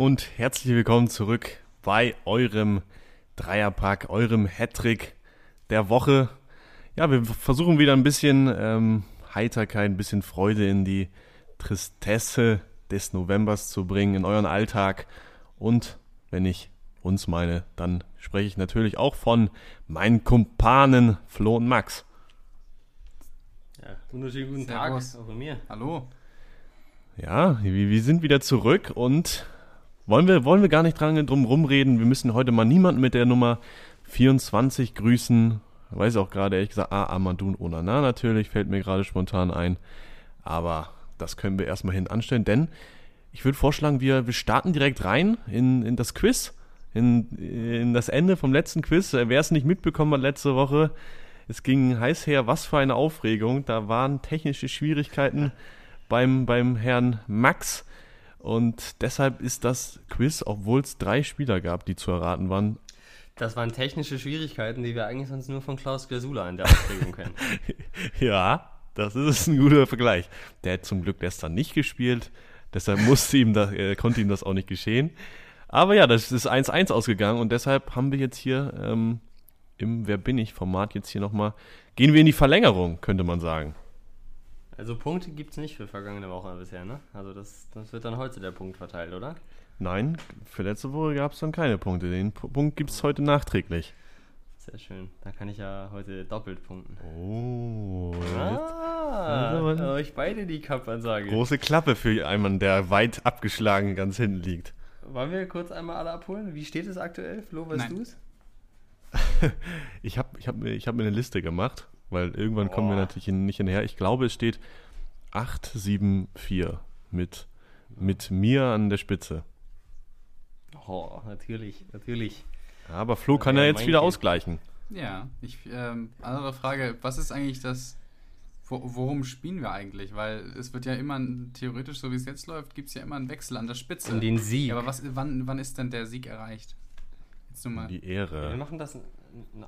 und herzlich willkommen zurück bei eurem Dreierpack, eurem Hattrick der Woche. Ja, wir versuchen wieder ein bisschen ähm, Heiterkeit, ein bisschen Freude in die Tristesse des Novembers zu bringen, in euren Alltag. Und wenn ich uns meine, dann spreche ich natürlich auch von meinen Kumpanen Flo und Max. Ja, wunderschönen guten Servus. Tag auch von mir. Hallo. Ja, wir, wir sind wieder zurück und wollen wir, wollen wir gar nicht dran drum rumreden. Wir müssen heute mal niemanden mit der Nummer 24 grüßen. Weiß auch gerade ehrlich gesagt, ah, Amadou Onana natürlich, fällt mir gerade spontan ein. Aber das können wir erstmal hin anstellen, denn ich würde vorschlagen, wir, wir starten direkt rein in, in das Quiz, in, in das Ende vom letzten Quiz. Wer es nicht mitbekommen hat letzte Woche, es ging heiß her, was für eine Aufregung. Da waren technische Schwierigkeiten beim, beim Herrn Max. Und deshalb ist das Quiz, obwohl es drei Spieler gab, die zu erraten waren. Das waren technische Schwierigkeiten, die wir eigentlich sonst nur von Klaus Glasula in der Aufregung kennen. ja, das ist ein guter Vergleich. Der hat zum Glück gestern nicht gespielt, deshalb musste ihm das, äh, konnte ihm das auch nicht geschehen. Aber ja, das ist 1-1 ausgegangen und deshalb haben wir jetzt hier ähm, im Wer bin ich Format jetzt hier nochmal, gehen wir in die Verlängerung, könnte man sagen. Also Punkte gibt es nicht für vergangene Woche bisher, ne? Also das, das wird dann heute der Punkt verteilt, oder? Nein, für letzte Woche gab es dann keine Punkte. Den P Punkt gibt es heute nachträglich. Sehr schön. Da kann ich ja heute doppelt punkten. Oh, Ah, euch beide die Cup-Ansage. große Klappe für einen, der weit abgeschlagen ganz hinten liegt. Wollen wir kurz einmal alle abholen? Wie steht es aktuell? Flo, weißt du es? Ich habe ich hab mir, ich hab mir eine Liste gemacht, weil irgendwann kommen wir Boah. natürlich nicht hinterher. Ich glaube, es steht 874 mit, mit mir an der Spitze. Oh, natürlich, natürlich. Ja, aber Flo kann ja Ja, jetzt mein wieder Kind. ausgleichen. Ja, ich, ähm, andere Frage, was ist eigentlich das, wo, worum spielen wir eigentlich? Weil es wird ja immer, theoretisch, so wie es jetzt läuft, gibt es ja immer einen Wechsel an der Spitze. Um den Sieg. Ja, aber was, wann, wann ist denn der Sieg erreicht? Jetzt nur mal. Die Wir Ehre. machen das,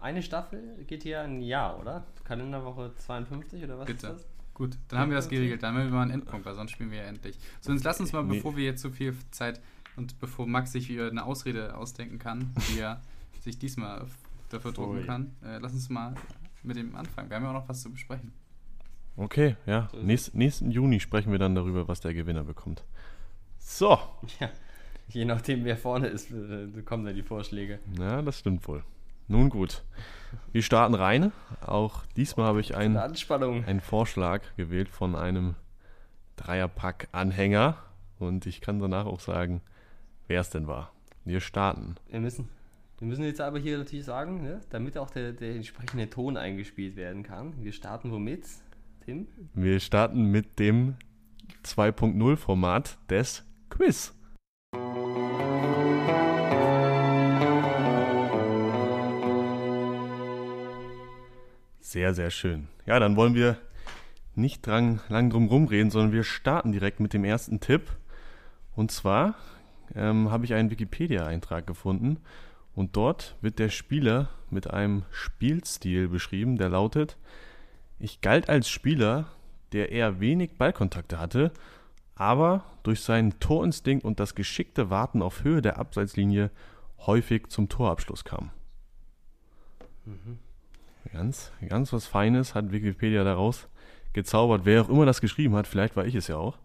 eine Staffel geht hier ein Jahr, oder? Kalenderwoche 52 oder was Bitte. ist das? Gut, dann haben wir das geregelt. Dann haben wir mal einen Endpunkt, weil sonst spielen wir ja endlich. So, jetzt lass uns mal, Nee. bevor wir jetzt so viel Zeit und bevor Max sich wieder eine Ausrede ausdenken kann, die er sich diesmal dafür drucken Ui. kann, äh, lass uns mal mit dem anfangen. Wir haben ja auch noch was zu besprechen. Okay, ja. So Nächst, nächsten Juni sprechen wir dann darüber, was der Gewinner bekommt. So, Ja, je nachdem, wer vorne ist, äh, kommen dann die Vorschläge. ja, das stimmt wohl. Nun gut. Wir starten rein. Auch diesmal habe ich einen, einen Vorschlag gewählt von einem Dreierpack-Anhänger. Und ich kann danach auch sagen, wer es denn war. Wir starten. Wir müssen, wir müssen jetzt aber hier natürlich sagen, ne, damit auch der, der entsprechende Ton eingespielt werden kann. Wir starten womit, Tim? Wir starten mit dem 2.0-Format des Quiz. Sehr, sehr schön. Ja, dann wollen wir nicht dran, lang drum rumreden, sondern wir starten direkt mit dem ersten Tipp. Und zwar ähm, habe ich einen Wikipedia-Eintrag gefunden und dort wird der Spieler mit einem Spielstil beschrieben, der lautet, ich galt als Spieler, der eher wenig Ballkontakte hatte, aber durch seinen Torinstinkt und das geschickte Warten auf Höhe der Abseitslinie häufig zum Torabschluss kam. Ganz, ganz was Feines hat Wikipedia daraus gezaubert. Wer auch immer das geschrieben hat, vielleicht war ich es ja auch.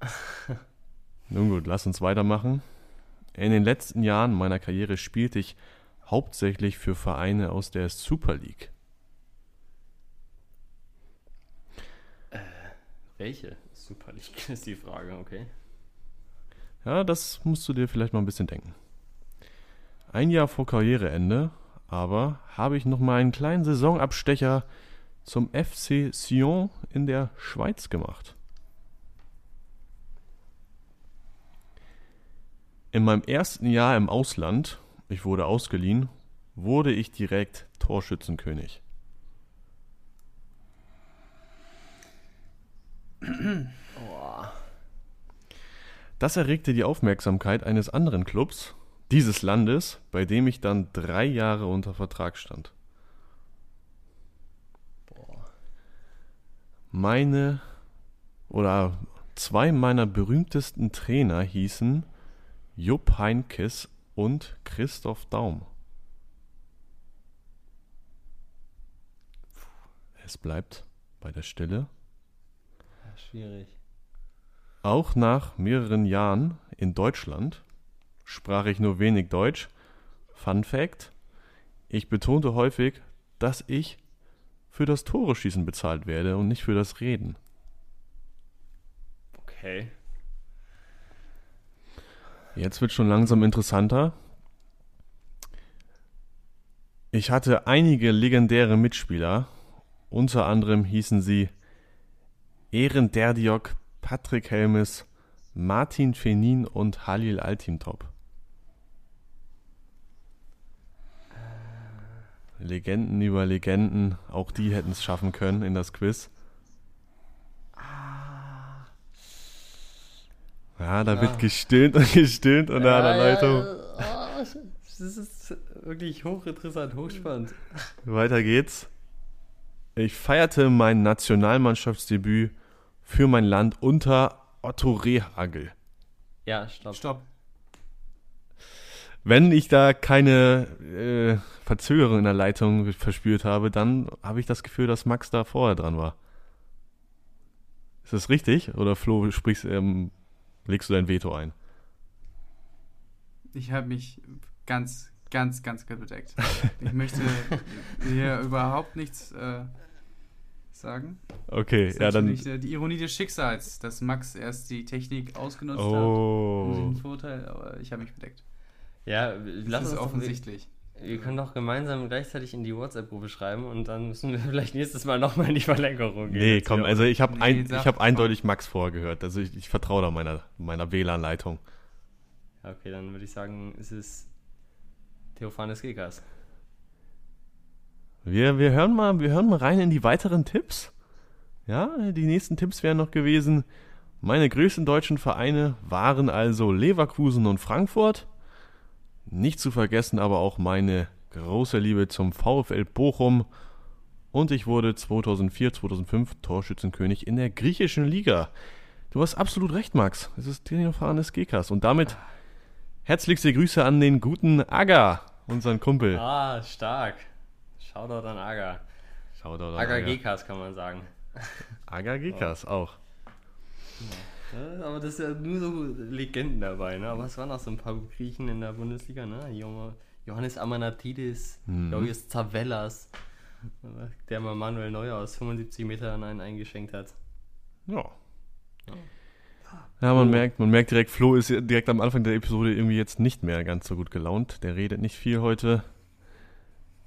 Nun gut, lass uns weitermachen. In den letzten Jahren meiner Karriere spielte ich hauptsächlich für Vereine aus der Super League. Welche Super League ist die Frage, okay. Ja, das musst du dir vielleicht mal ein bisschen denken. Ein Jahr vor Karriereende aber habe ich noch mal einen kleinen Saisonabstecher zum FC Sion in der Schweiz gemacht. In meinem ersten Jahr im Ausland, ich wurde ausgeliehen, wurde ich direkt Torschützenkönig. Das erregte die Aufmerksamkeit eines anderen Clubs dieses Landes, bei dem ich dann drei Jahre unter Vertrag stand. Boah. Meine oder zwei meiner berühmtesten Trainer hießen Jupp Heinkes und Christoph Daum. Es bleibt bei der Stille. Ja, schwierig. Auch nach mehreren Jahren in Deutschland sprach ich nur wenig Deutsch. Fun Fact: Ich betonte häufig, dass ich für das Tore-Schießen bezahlt werde und nicht für das Reden. Okay. Jetzt wird schon langsam interessanter. Ich hatte einige legendäre Mitspieler. Unter anderem hießen sie Ehren Derdiok, Patrick Helmes, Martin Fenin und Halil Altintop. Legenden über Legenden, auch die hätten es schaffen können in das Quiz. Ja, da wird Ja. gestöhnt und gestöhnt unter einer Leitung. Ja, oh, das ist wirklich hochinteressant, hochspannend. Weiter geht's. Ich feierte mein Nationalmannschaftsdebüt für mein Land unter Otto Rehagel. Ja, stopp. Stopp. Wenn ich da keine äh, Verzögerung in der Leitung verspürt habe, dann habe ich das Gefühl, dass Max da vorher dran war. Ist das richtig? Oder Flo, sprichst, ähm, legst du dein Veto ein? Ich habe mich ganz, ganz, ganz gut bedeckt. Ich möchte hier überhaupt nichts äh, sagen. Okay, ja dann. die Ironie des Schicksals, dass Max erst die Technik ausgenutzt hat. Um Oh. Vorteil, aber ich habe mich bedeckt. Ja, Das lass uns ist doch offensichtlich. Wir, wir können doch gemeinsam gleichzeitig in die WhatsApp-Gruppe schreiben und dann müssen wir vielleicht nächstes Mal nochmal in die Verlängerung gehen. Nee, komm, also ich habe Nee, ein, ich hab eindeutig Max vorgehört. Also ich, ich vertraue da meiner, meiner WLAN-Leitung. Ja, Okay, dann würde ich sagen, es ist Theophanes Gekas. Wir, wir, hören mal, wir hören mal rein in die weiteren Tipps. Ja, die nächsten Tipps wären noch gewesen. Meine größten deutschen Vereine waren also Leverkusen und Frankfurt. Nicht zu vergessen aber auch meine große Liebe zum VfL Bochum. Und ich wurde 2004, 2005 Torschützenkönig in der griechischen Liga. Du hast absolut recht, Max. Es ist Theophanes Gekas. Und damit herzlichste Grüße an den guten Aga, unseren Kumpel. Ah, stark. Shoutout an Aga. Shoutout an Aga Aga. Gekas kann man sagen. Aga Gekas auch. Ja, aber das ist ja nur so Legenden dabei, ne? Aber es waren auch so ein paar Griechen in der Bundesliga, ne? Jo- Johannes Amanatidis, Mhm. Joris Zavellas, der mal Manuel Neuer aus 75 Metern einen eingeschenkt hat. Ja. Ja, man Oh. merkt, man merkt direkt, Flo ist direkt am Anfang der Episode irgendwie jetzt nicht mehr ganz so gut gelaunt. Der redet nicht viel heute.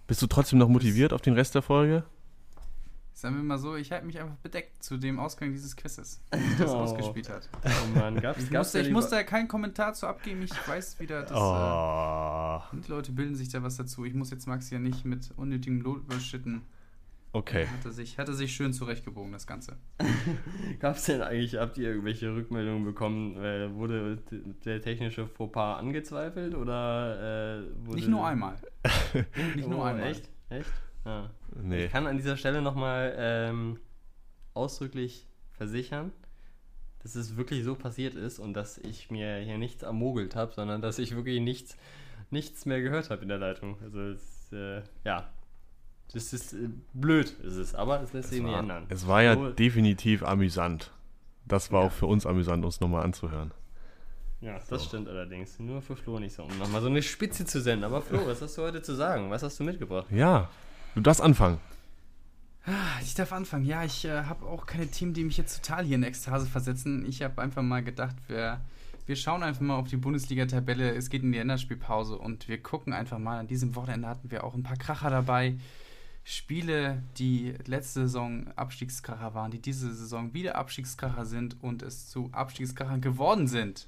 Bist du trotzdem noch motiviert auf den Rest der Folge? Sagen wir mal so, ich halte mich einfach bedeckt zu dem Ausgang dieses Quizzes, wie das Oh. ausgespielt hat. Oh Mann, gab's, Ich gab's musste, ich musste da keinen Kommentar zu abgeben. Ich weiß wieder, dass Oh. äh, die Leute bilden sich da was dazu. Ich muss jetzt Max ja nicht mit unnötigem Lob überschütten. Okay. Hat er sich, hat er sich schön zurechtgebogen, das Ganze. Gab's denn eigentlich, habt ihr irgendwelche Rückmeldungen bekommen? Äh, wurde der technische Fauxpas angezweifelt oder äh, wurde Nicht nur einmal. Nicht nur Oh, einmal. Echt? Echt? Ja. Nee. Ich kann an dieser Stelle nochmal ähm, ausdrücklich versichern, dass es wirklich so passiert ist und dass ich mir hier nichts ermogelt habe, sondern dass ich wirklich nichts, nichts mehr gehört habe in der Leitung. Also es, äh, ja, das ist äh, blöd, ist es, aber es lässt sich nicht ändern. es war ja So- definitiv amüsant. Das war Ja. auch für uns amüsant, uns nochmal anzuhören. Ja, das So. stimmt allerdings. Nur für Flo nicht so, um nochmal so eine Spitze zu senden. Aber Flo, was hast du heute zu sagen? Was hast du mitgebracht? Ja, du darfst anfangen. Ah, Ich darf anfangen. Ja, ich äh, habe auch keine Themen, die mich jetzt total hier in Ekstase versetzen. Ich habe einfach mal gedacht, wir, wir schauen einfach mal auf die Bundesliga-Tabelle. Es geht in die Länderspielpause und wir gucken einfach mal. An diesem Wochenende hatten wir auch ein paar Kracher dabei. Spiele, die letzte Saison Abstiegskracher waren, die diese Saison wieder Abstiegskracher sind und es zu Abstiegskrachern geworden sind.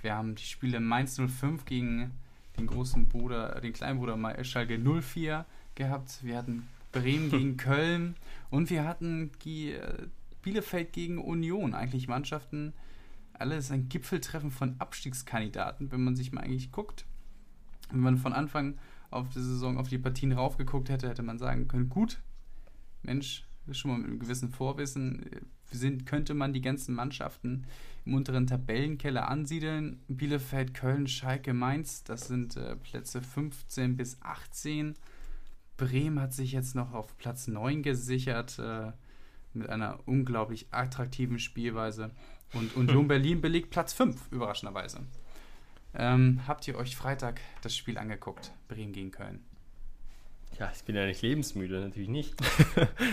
Wir haben die Spiele Mainz 05 gegen den großen Bruder, den kleinen Bruder Schalke 04 gehabt. Wir hatten Bremen gegen Köln und wir hatten die, äh, Bielefeld gegen Union. Eigentlich Mannschaften, alles ein Gipfeltreffen von Abstiegskandidaten, wenn man sich mal eigentlich guckt. Wenn man von Anfang auf die Saison auf die Partien raufgeguckt hätte, hätte man sagen können, gut, Mensch, schon mal mit einem gewissen Vorwissen, äh, sind, könnte man die ganzen Mannschaften im unteren Tabellenkeller ansiedeln. Bielefeld, Köln, Schalke, Mainz, das sind äh, Plätze 15 bis 18. Bremen hat sich jetzt noch auf Platz 9 gesichert äh, mit einer unglaublich attraktiven Spielweise. Und Union Berlin belegt Platz 5, überraschenderweise. Ähm, habt ihr euch Freitag das Spiel angeguckt? Bremen gegen Köln. Ja, ich bin ja nicht lebensmüde, natürlich nicht.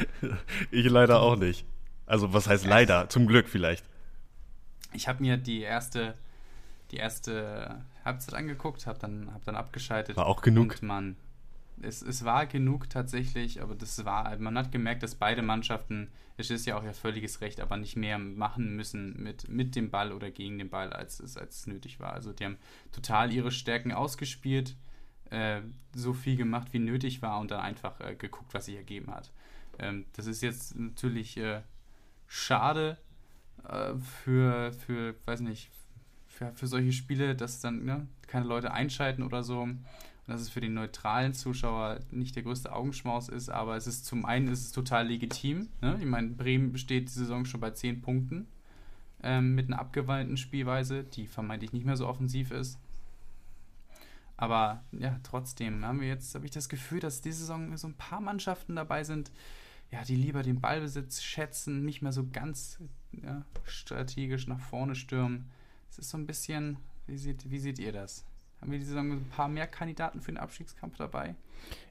ich leider auch nicht. Also was heißt leider? Zum Glück vielleicht. Ich habe mir die erste, die erste Halbzeit angeguckt, habe dann, hab dann abgeschaltet. War auch genug. Und man, es, es war genug tatsächlich, aber das war, man hat gemerkt, dass beide Mannschaften, es ist ja auch ihr völliges Recht, aber nicht mehr machen müssen mit, mit dem Ball oder gegen den Ball, als es, als nötig war. Also die haben total ihre Stärken ausgespielt, äh, so viel gemacht, wie nötig war und dann einfach äh, geguckt, was sich ergeben hat. Ähm, das ist jetzt natürlich äh, schade äh, für, für, weiß nicht, für, für solche Spiele, dass dann ne, keine Leute einschalten oder so dass es für den neutralen Zuschauer nicht der größte Augenschmaus ist, aber es ist zum einen ist es total legitim. Ne? Ich meine, Bremen besteht die Saison schon bei 10 Punkten ähm, mit einer abgewandten Spielweise, die vermeintlich nicht mehr so offensiv ist. Aber ja, trotzdem haben wir jetzt, habe ich das Gefühl, dass diese Saison so ein paar Mannschaften dabei sind, ja, die lieber den Ballbesitz schätzen, nicht mehr so ganz ja, strategisch nach vorne stürmen. Es ist so ein bisschen, wie seht, wie seht ihr das? Haben wir diese Saison ein paar mehr Kandidaten für den Abstiegskampf dabei.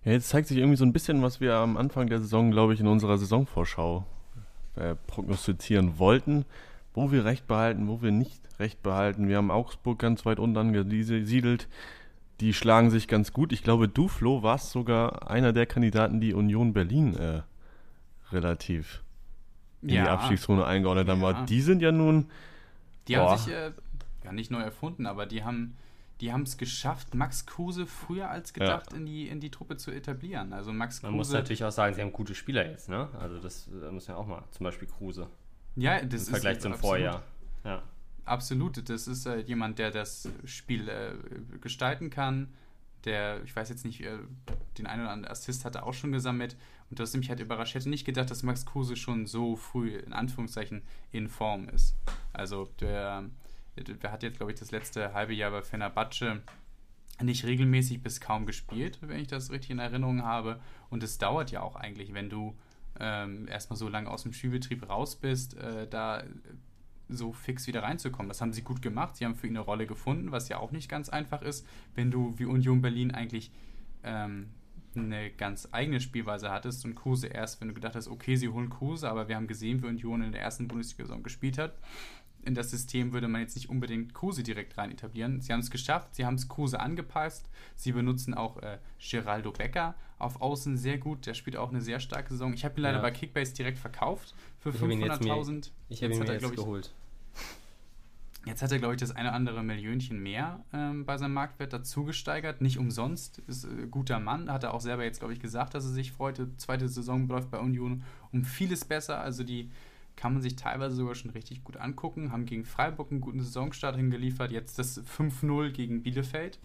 Ja, jetzt zeigt sich irgendwie so ein bisschen, was wir am Anfang der Saison, glaube ich, in unserer Saisonvorschau äh, prognostizieren wollten, wo wir recht behalten, wo wir nicht recht behalten. Wir haben Augsburg ganz weit unten angesiedelt. Die schlagen sich ganz gut. Ich glaube, du, Flo, warst sogar einer der Kandidaten, die Union Berlin äh, relativ in ja. die Abstiegszone eingeordnet haben. Ja. Die sind ja nun. Die boah. haben sich äh, ja nicht neu erfunden, aber die haben die haben es geschafft, Max Kruse früher als gedacht ja. in, die, in die Truppe zu etablieren. Also Max Man muss natürlich auch sagen, sie haben gute Spieler jetzt, ne? Also das muss ja auch mal, zum Beispiel Kruse. Ja, das Im Vergleich zum absolut. Vorjahr. Ja. Absolut, das ist äh, jemand, der das Spiel äh, gestalten kann. Der, ich weiß jetzt nicht, äh, den einen oder anderen Assist hat er auch schon gesammelt. Und das mich halt überrascht. Ich hätte nicht gedacht, dass Max Kruse schon so früh, in Anführungszeichen, in Form ist. Also der der hat jetzt, glaube ich, das letzte halbe Jahr bei Fenerbahce nicht regelmäßig bis kaum gespielt, wenn ich das richtig in Erinnerung habe. Und es dauert ja auch eigentlich, wenn du ähm, erstmal so lange aus dem Spielbetrieb raus bist, äh, da so fix wieder reinzukommen. Das haben sie gut gemacht. Sie haben für ihn eine Rolle gefunden, was ja auch nicht ganz einfach ist, wenn du wie Union Berlin eigentlich ähm, eine ganz eigene Spielweise hattest und Kruse erst, wenn du gedacht hast, okay, sie holen Kruse, aber wir haben gesehen, wie Union in der ersten Bundesliga-Saison gespielt hat in das System würde man jetzt nicht unbedingt Kruse direkt rein etablieren. Sie haben es geschafft, sie haben es Kruse angepasst. Sie benutzen auch äh, Geraldo Becker auf Außen sehr gut. Der spielt auch eine sehr starke Saison. Ich habe ihn leider ja. bei Kickbase direkt verkauft für 500.000. Ich habe ihn mir jetzt, jetzt geholt. Jetzt hat er, glaube ich, das eine oder andere Millionchen mehr ähm, bei seinem Marktwert dazu gesteigert. Nicht umsonst. Ist äh, guter Mann. Hat er auch selber jetzt, glaube ich, gesagt, dass er sich freut. Die zweite Saison läuft bei Union um vieles besser. Also die kann man sich teilweise sogar schon richtig gut angucken. Haben gegen Freiburg einen guten Saisonstart hingeliefert. Jetzt das 5-0 gegen Bielefeld.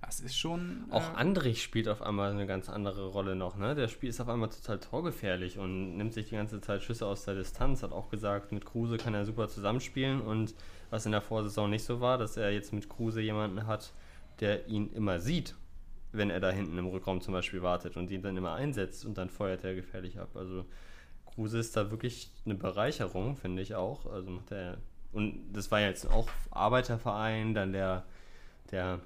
Das ist schon. Äh auch Andrich spielt auf einmal eine ganz andere Rolle noch. Ne? Der Spiel ist auf einmal total torgefährlich und nimmt sich die ganze Zeit Schüsse aus der Distanz. Hat auch gesagt, mit Kruse kann er super zusammenspielen. Und was in der Vorsaison nicht so war, dass er jetzt mit Kruse jemanden hat, der ihn immer sieht, wenn er da hinten im Rückraum zum Beispiel wartet und ihn dann immer einsetzt und dann feuert er gefährlich ab. Also Kruse ist da wirklich eine Bereicherung, finde ich auch. Also macht er, und das war jetzt auch Arbeiterverein, dann der, der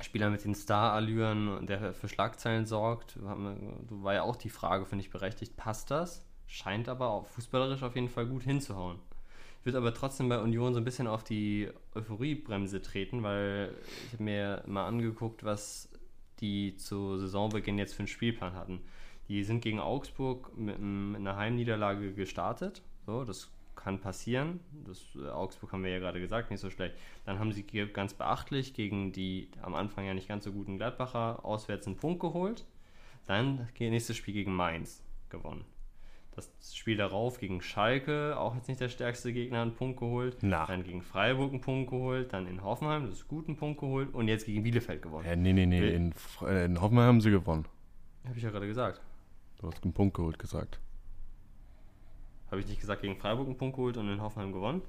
Spieler mit den Star-Allüren, der für Schlagzeilen sorgt. War ja auch die Frage, finde ich, berechtigt, passt das? Scheint aber auch fußballerisch auf jeden Fall gut hinzuhauen. Ich würde aber trotzdem bei Union so ein bisschen auf die Euphoriebremse treten, weil ich habe mir mal angeguckt, was die zu Saisonbeginn jetzt für einen Spielplan hatten. Die sind gegen Augsburg mit, mit einer Heimniederlage gestartet. So, das kann passieren. Das, äh, Augsburg haben wir ja gerade gesagt, nicht so schlecht. Dann haben sie ganz beachtlich gegen die am Anfang ja nicht ganz so guten Gladbacher auswärts einen Punkt geholt. Dann nächstes Spiel gegen Mainz gewonnen. Das Spiel darauf gegen Schalke, auch jetzt nicht der stärkste Gegner, einen Punkt geholt. Na. Dann gegen Freiburg einen Punkt geholt. Dann in Hoffenheim, das ist gut, einen Punkt geholt. Und jetzt gegen Bielefeld gewonnen. Ja, nee, nee, nee. In, in Hoffenheim haben sie gewonnen. Habe ich ja gerade gesagt. Du hast einen Punkt geholt gesagt. Habe ich nicht gesagt, gegen Freiburg einen Punkt geholt und in Hoffenheim gewonnen?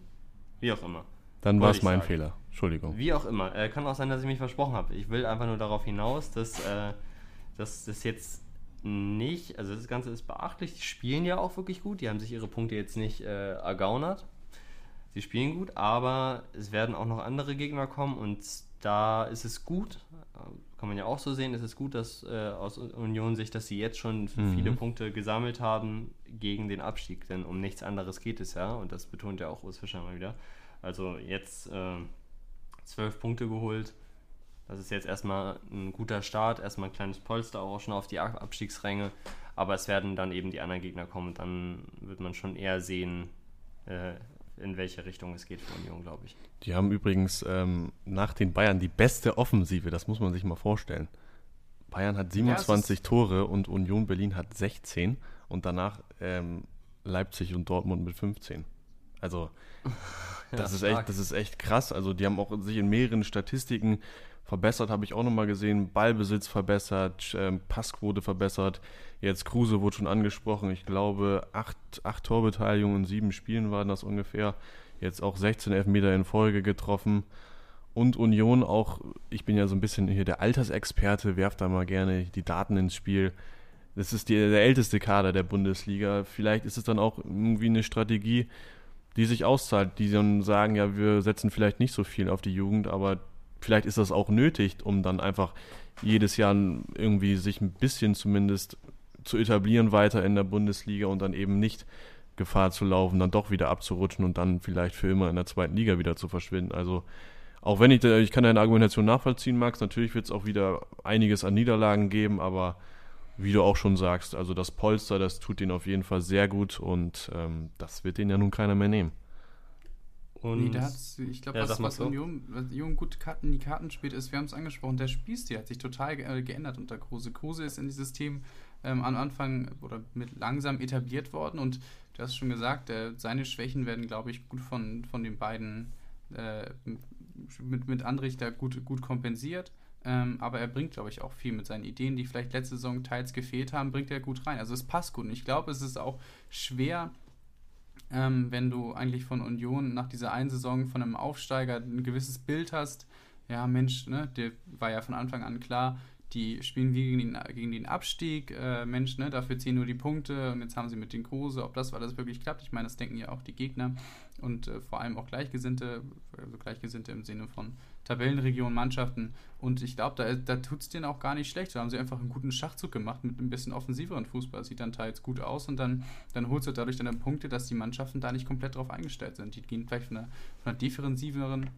Wie auch immer. Dann war es mein sagen. Fehler. Entschuldigung. Wie auch immer. Äh, kann auch sein, dass ich mich versprochen habe. Ich will einfach nur darauf hinaus, dass, äh, dass das jetzt nicht, also das Ganze ist beachtlich. Die spielen ja auch wirklich gut. Die haben sich ihre Punkte jetzt nicht äh, ergaunert. Sie spielen gut, aber es werden auch noch andere Gegner kommen und da ist es gut, äh, kann man ja auch so sehen, ist es gut, dass äh, aus Union sich, dass sie jetzt schon Mhm. viele Punkte gesammelt haben gegen den Abstieg, denn um nichts anderes geht es ja und das betont ja auch Urs Fischer mal wieder. Also jetzt äh, zwölf Punkte geholt, das ist jetzt erstmal ein guter Start, erstmal ein kleines Polster auch schon auf die Ab- Abstiegsränge, aber es werden dann eben die anderen Gegner kommen und dann wird man schon eher sehen, äh, in welche Richtung es geht für Union, glaube ich. Die haben übrigens ähm, nach den Bayern die beste Offensive, das muss man sich mal vorstellen. Bayern hat 27 Tore und Union Berlin hat 16 und danach ähm, Leipzig und Dortmund mit 15. Also das, Ja, ist stark. echt, das ist echt krass. Also die haben auch sich in mehreren Statistiken verbessert, habe ich auch nochmal gesehen. Ballbesitz verbessert, ähm, Passquote verbessert. Jetzt Kruse wurde schon angesprochen. Ich glaube, acht, acht Torbeteiligungen in sieben Spielen waren das ungefähr. Jetzt auch 16 Elfmeter in Folge getroffen. Und Union auch, ich bin ja so ein bisschen hier der Altersexperte, werft da mal gerne die Daten ins Spiel. Das ist die, der älteste Kader der Bundesliga. Vielleicht ist es dann auch irgendwie eine Strategie, die sich auszahlt, die dann sagen, ja, wir setzen vielleicht nicht so viel auf die Jugend, aber vielleicht ist das auch nötig, um dann einfach jedes Jahr irgendwie sich ein bisschen zumindest zu etablieren weiter in der Bundesliga und dann eben nicht Gefahr zu laufen, dann doch wieder abzurutschen und dann vielleicht für immer in der zweiten Liga wieder zu verschwinden. Also auch wenn ich, ich kann deine Argumentation nachvollziehen, Max, natürlich wird es auch wieder einiges an Niederlagen geben, aber wie du auch schon sagst, also das Polster, das tut denen auf jeden Fall sehr gut und ähm, das wird denen ja nun keiner mehr nehmen. Und Nee, da hat's, ich glaube, Ja, was, was so. Union, was Union gut Karten, in die Karten spielt, ist, wir haben es angesprochen, der Spielstil hat sich total äh, geändert unter Kruse. Kruse ist in dieses System ähm, am Anfang oder mit langsam etabliert worden und du hast schon gesagt, äh, seine Schwächen werden, glaube ich, gut von, von den beiden äh, mit, mit Andrich da gut, gut kompensiert. Ähm, aber er bringt, glaube ich, auch viel mit seinen Ideen, die vielleicht letzte Saison teils gefehlt haben, bringt er gut rein. Also es passt gut. Und ich glaube, es ist auch schwer, ähm, wenn du eigentlich von Union nach dieser einen Saison von einem Aufsteiger ein gewisses Bild hast, ja Mensch, ne, der war ja von Anfang an klar, die spielen wie gegen den, gegen den Abstieg, äh, Mensch, ne, dafür ziehen nur die Punkte und jetzt haben sie mit den Kruse, ob das alles wirklich klappt, ich meine, das denken ja auch die Gegner und äh, vor allem auch Gleichgesinnte, also Gleichgesinnte im Sinne von Tabellenregionen, Mannschaften und ich glaube, da, da tut es denen auch gar nicht schlecht, da haben sie einfach einen guten Schachzug gemacht mit ein bisschen offensiveren Fußball, sieht dann teils gut aus und dann dann holst du dadurch dann Punkte, dass die Mannschaften da nicht komplett drauf eingestellt sind. Die gehen vielleicht von einer, von einer defensiveren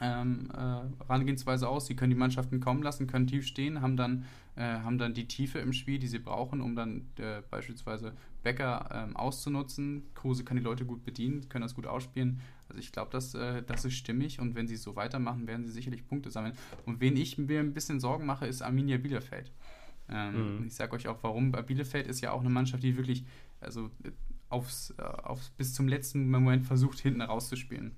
ähm, äh, Herangehensweise aus. Sie können die Mannschaften kommen lassen, können tief stehen, haben dann, äh, haben dann die Tiefe im Spiel, die sie brauchen, um dann äh, beispielsweise Becker ähm, auszunutzen. Kruse kann die Leute gut bedienen, können das gut ausspielen. Also ich glaube, das, äh, das ist stimmig und wenn sie so weitermachen, werden sie sicherlich Punkte sammeln. Und wen ich mir ein bisschen Sorgen mache, ist Arminia Bielefeld. Ähm, Mhm. Ich sage euch auch warum. Bielefeld ist ja auch eine Mannschaft, die wirklich also äh, aufs, äh, aufs, bis zum letzten Moment versucht, hinten rauszuspielen.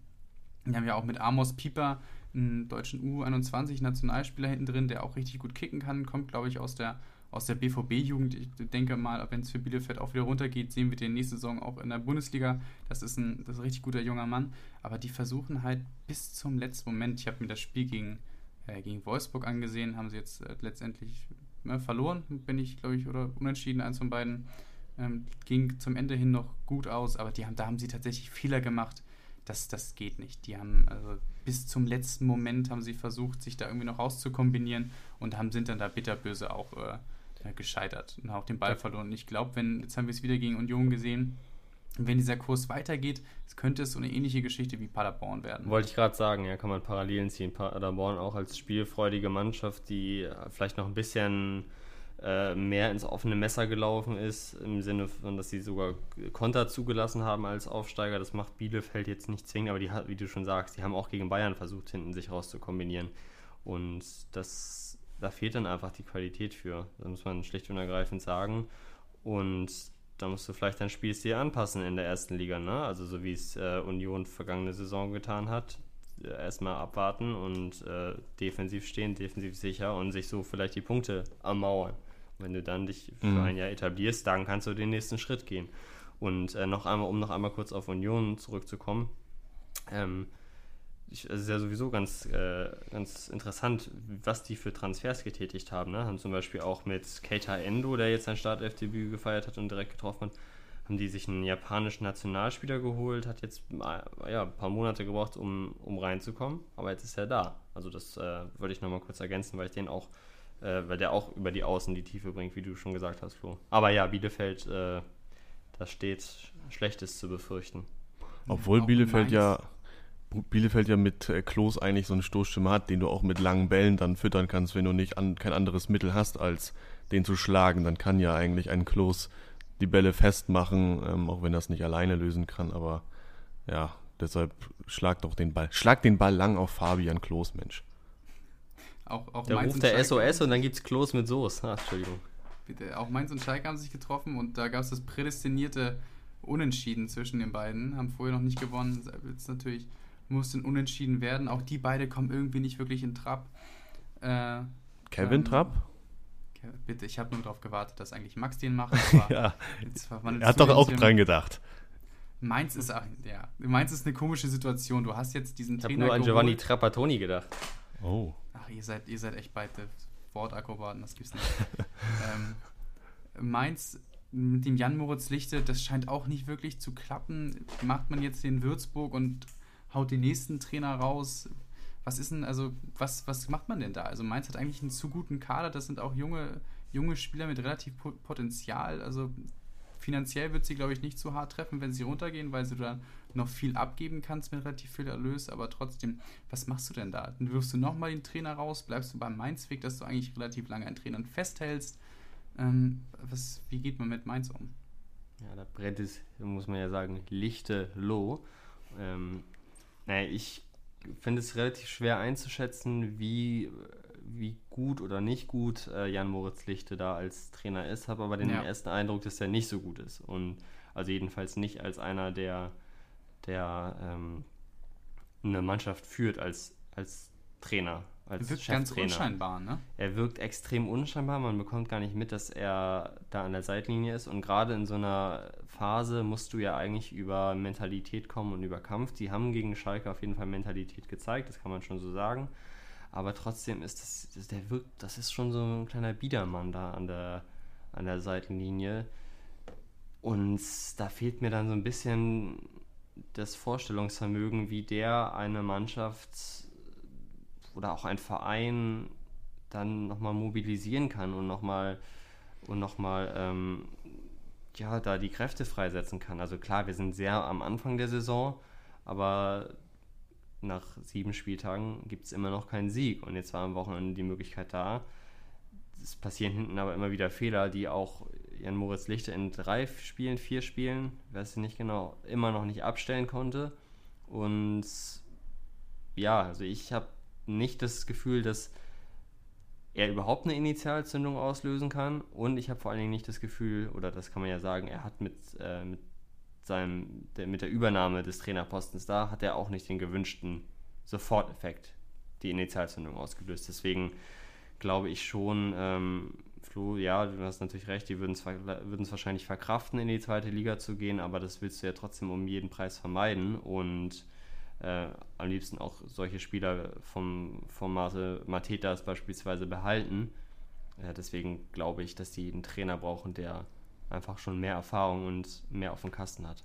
Wir haben ja auch mit Amos Pieper einen deutschen U21-Nationalspieler hinten drin, der auch richtig gut kicken kann. Kommt, glaube ich, aus der, aus der BVB-Jugend. Ich denke mal, wenn es für Bielefeld auch wieder runtergeht, sehen wir den nächste Saison auch in der Bundesliga. Das ist ein, das ist ein richtig guter junger Mann. Aber die versuchen halt bis zum letzten Moment. Ich habe mir das Spiel gegen, äh, gegen Wolfsburg angesehen, haben sie jetzt äh, letztendlich ne, verloren, bin ich, glaube ich, oder unentschieden, eins von beiden. Ähm, ging zum Ende hin noch gut aus, aber die haben, da haben sie tatsächlich Fehler gemacht. Das, das geht nicht. Die haben also bis zum letzten Moment haben sie versucht, sich da irgendwie noch rauszukombinieren und haben, sind dann da bitterböse auch äh, gescheitert und auch den Ball verloren. Und ich glaube, wenn, jetzt haben wir es wieder gegen Union gesehen, wenn dieser Kurs weitergeht, es könnte es so eine ähnliche Geschichte wie Paderborn werden. Wollte ich gerade sagen, ja, kann man Parallelen ziehen. Paderborn auch als spielfreudige Mannschaft, die äh, vielleicht noch ein bisschen äh, mehr ins offene Messer gelaufen ist, im Sinne von, dass sie sogar Konter zugelassen haben als Aufsteiger. Das macht Bielefeld jetzt nicht zwingend, aber die hat, wie du schon sagst, die haben auch gegen Bayern versucht, hinten sich rauszukombinieren. Und das, da fehlt dann einfach die Qualität für. Das muss man schlicht und ergreifend sagen. Und da musst du vielleicht dein Spielstil anpassen in der ersten Liga, ne? Also so wie es äh, Union vergangene Saison getan hat. Äh, Erstmal abwarten und äh, defensiv stehen, defensiv sicher und sich so vielleicht die Punkte ermauern. Wenn du dann dich für Mhm. ein Jahr etablierst, dann kannst du den nächsten Schritt gehen. Und äh, noch einmal, um noch einmal kurz auf Union zurückzukommen. Ähm, ich, es ist ja sowieso ganz, äh, ganz interessant, was die für Transfers getätigt haben. Ne? Haben zum Beispiel auch mit Keita Endo, der jetzt sein Startelfdebüt gefeiert hat und direkt getroffen hat, haben die sich einen japanischen Nationalspieler geholt, hat jetzt ja, ein paar Monate gebraucht, um, um reinzukommen, aber jetzt ist er da. Also das äh, würde ich nochmal kurz ergänzen, weil ich den auch, äh, weil der auch über die Außen die Tiefe bringt, wie du schon gesagt hast, Flo. Aber ja, Bielefeld, äh, da steht Schlechtes zu befürchten. Obwohl Bielefeld ja Bielefeld ja mit äh, Klos eigentlich so einen Stoßstimme hat, den du auch mit langen Bällen dann füttern kannst, wenn du nicht an, kein anderes Mittel hast, als den zu schlagen. Dann kann ja eigentlich ein Klos die Bälle festmachen, ähm, auch wenn das nicht alleine lösen kann. Aber ja, deshalb schlag doch den Ball. Schlag den Ball lang auf Fabian Klos, Mensch. Auch, auch da ruft der SOS und dann gibt es Klos mit Soße. Ah, Entschuldigung. Bitte. Auch Mainz und Schalke haben sich getroffen und da gab es das prädestinierte Unentschieden zwischen den beiden. Haben vorher noch nicht gewonnen. Jetzt natürlich mussten unentschieden werden. Auch die beide kommen irgendwie nicht wirklich in Trab. Äh, Kevin ähm, Trapp? Bitte, ich habe nur darauf gewartet, dass eigentlich Max den macht. ja, er hat doch auch dran gedacht. Mainz ist, ja, Mainz ist eine komische Situation. Du hast jetzt diesen ich Trainer. Ich habe nur an Giovanni Trapattoni gedacht. Oh. Ach, ihr seid, ihr seid echt beide Wortakrobaten, das gibt's nicht. ähm, Mainz mit dem Jan Moritz Lichte, das scheint auch nicht wirklich zu klappen. Macht man jetzt den Würzburg und haut den nächsten Trainer raus. Was ist denn, also, was, was macht man denn da? Also Mainz hat eigentlich einen zu guten Kader, das sind auch junge, junge Spieler mit relativ Potenzial. Also finanziell wird sie, glaube ich, nicht zu hart treffen, wenn sie runtergehen, weil du dann noch viel abgeben kannst mit relativ viel Erlös. Aber trotzdem, was machst du denn da? Dann wirfst du nochmal den Trainer raus, bleibst du beim Mainz-Weg, dass du eigentlich relativ lange an Trainern festhältst. Ähm, was, wie geht man mit Mainz um? Ja, da brennt es, muss man ja sagen, lichte Loh. Ähm, naja, ich finde es relativ schwer einzuschätzen, wie, wie gut oder nicht gut äh, Jan Moritz Lichte da als Trainer ist, habe aber den ja. ersten Eindruck, dass er nicht so gut ist. Und also jedenfalls nicht als einer, der, der ähm, eine Mannschaft führt als, als Trainer als wirkt ganz unscheinbar, ne? Er wirkt extrem unscheinbar, man bekommt gar nicht mit, dass er da an der Seitenlinie ist. Und gerade in so einer Phase musst du ja eigentlich über Mentalität kommen und über Kampf. Die haben gegen Schalke auf jeden Fall Mentalität gezeigt, das kann man schon so sagen. Aber trotzdem ist das, das der wirkt, das ist schon so ein kleiner Biedermann da an der, an der Seitenlinie. Und da fehlt mir dann so ein bisschen das Vorstellungsvermögen, wie der eine Mannschaft oder auch ein Verein dann nochmal mobilisieren kann und nochmal und nochmal ähm, ja, da die Kräfte freisetzen kann. Also klar, wir sind sehr am Anfang der Saison, aber nach sieben Spieltagen gibt es immer noch keinen Sieg. Und jetzt war am Wochenende die Möglichkeit da. Es passieren hinten aber immer wieder Fehler, die auch Jan Moritz Lichte in drei Spielen, vier Spielen, weiß ich nicht genau, immer noch nicht abstellen konnte. Und ja, also ich habe nicht das Gefühl, dass er überhaupt eine Initialzündung auslösen kann. Und ich habe vor allen Dingen nicht das Gefühl, oder das kann man ja sagen, er hat mit, äh, mit, seinem, der, mit der Übernahme des Trainerpostens da, hat er auch nicht den gewünschten Soforteffekt, die Initialzündung ausgelöst. Deswegen glaube ich schon, ähm, Flo, ja, du hast natürlich recht, die würden es wahrscheinlich verkraften, in die zweite Liga zu gehen, aber das willst du ja trotzdem um jeden Preis vermeiden. Und äh, am liebsten auch solche Spieler vom Formate Matetas beispielsweise behalten. Äh, deswegen glaube ich, dass die einen Trainer brauchen, der einfach schon mehr Erfahrung und mehr auf dem Kasten hat.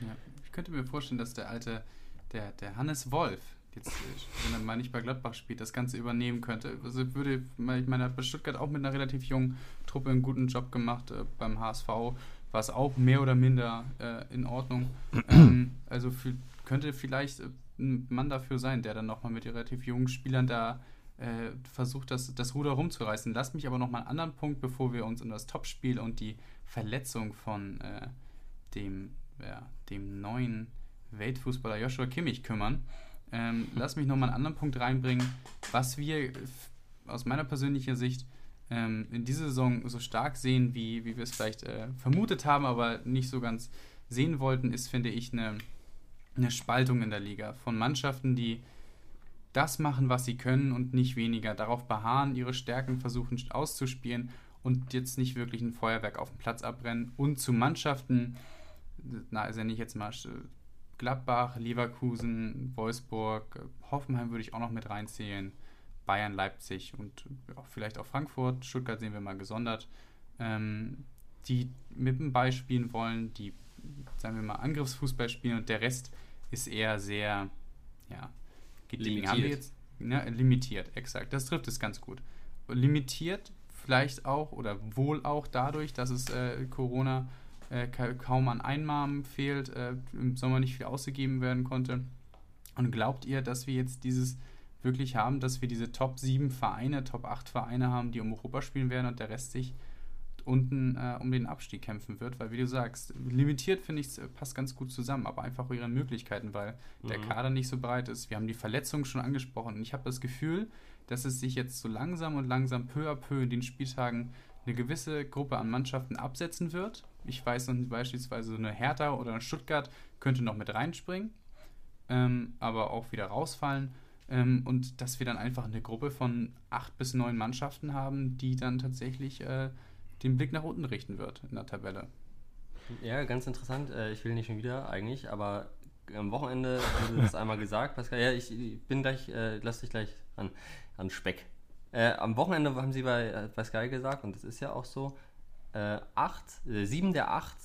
Ja, ich könnte mir vorstellen, dass der alte, der, der Hannes Wolf, jetzt, wenn er mal nicht bei Gladbach spielt, das Ganze übernehmen könnte. Also würde, ich meine, hat bei Stuttgart auch mit einer relativ jungen Truppe einen guten Job gemacht. Äh, beim HSV war es auch mehr oder minder äh, in Ordnung. ähm, also für, könnte vielleicht äh, ein Mann dafür sein, der dann nochmal mit relativ jungen Spielern da äh, versucht, das, das Ruder rumzureißen. Lass mich aber nochmal einen anderen Punkt, bevor wir uns um das Topspiel und die Verletzung von äh, dem, ja, dem neuen Weltfußballer Joshua Kimmich kümmern. Ähm, lass mich nochmal einen anderen Punkt reinbringen, was wir aus meiner persönlichen Sicht ähm, in dieser Saison so stark sehen, wie, wie wir es vielleicht äh, vermutet haben, aber nicht so ganz sehen wollten, ist, finde ich, eine eine Spaltung in der Liga. Von Mannschaften, die das machen, was sie können und nicht weniger, darauf beharren, ihre Stärken versuchen auszuspielen und jetzt nicht wirklich ein Feuerwerk auf dem Platz abbrennen. Und zu Mannschaften, na, also nicht jetzt mal Gladbach, Leverkusen, Wolfsburg, Hoffenheim würde ich auch noch mit reinzählen, Bayern, Leipzig und ja, vielleicht auch Frankfurt, Stuttgart sehen wir mal gesondert, ähm, die mit dem Ball spielen wollen, die, sagen wir mal, Angriffsfußball spielen und der Rest ist eher sehr, ja, limitiert. Haben wir jetzt, ne, limitiert, exakt. Das trifft es ganz gut. Limitiert vielleicht auch oder wohl auch dadurch, dass es äh, Corona äh, kaum an Einnahmen fehlt, äh, im Sommer nicht viel ausgegeben werden konnte. Und glaubt ihr, dass wir jetzt dieses wirklich haben, dass wir diese Top 7 Vereine, Top 8 Vereine haben, die um Europa spielen werden und der Rest sich unten äh, um den Abstieg kämpfen wird, weil wie du sagst, limitiert finde ich, passt ganz gut zusammen, aber einfach ihre Möglichkeiten, weil mhm. der Kader nicht so breit ist. Wir haben die Verletzungen schon angesprochen und ich habe das Gefühl, dass es sich jetzt so langsam und langsam peu à peu in den Spieltagen eine gewisse Gruppe an Mannschaften absetzen wird. Ich weiß noch beispielsweise eine Hertha oder eine Stuttgart könnte noch mit reinspringen, ähm, aber auch wieder rausfallen. Ähm, und dass wir dann einfach eine Gruppe von acht bis neun Mannschaften haben, die dann tatsächlich äh, den Blick nach unten richten wird in der Tabelle. Ja, ganz interessant. Äh, ich will nicht schon wieder eigentlich, aber am Wochenende haben Sie das einmal gesagt, Pascal. Ja, ich bin gleich, äh, lass dich gleich an, an Speck. Äh, am Wochenende haben Sie bei, äh, bei Sky gesagt, und das ist ja auch so, äh, acht, sieben der acht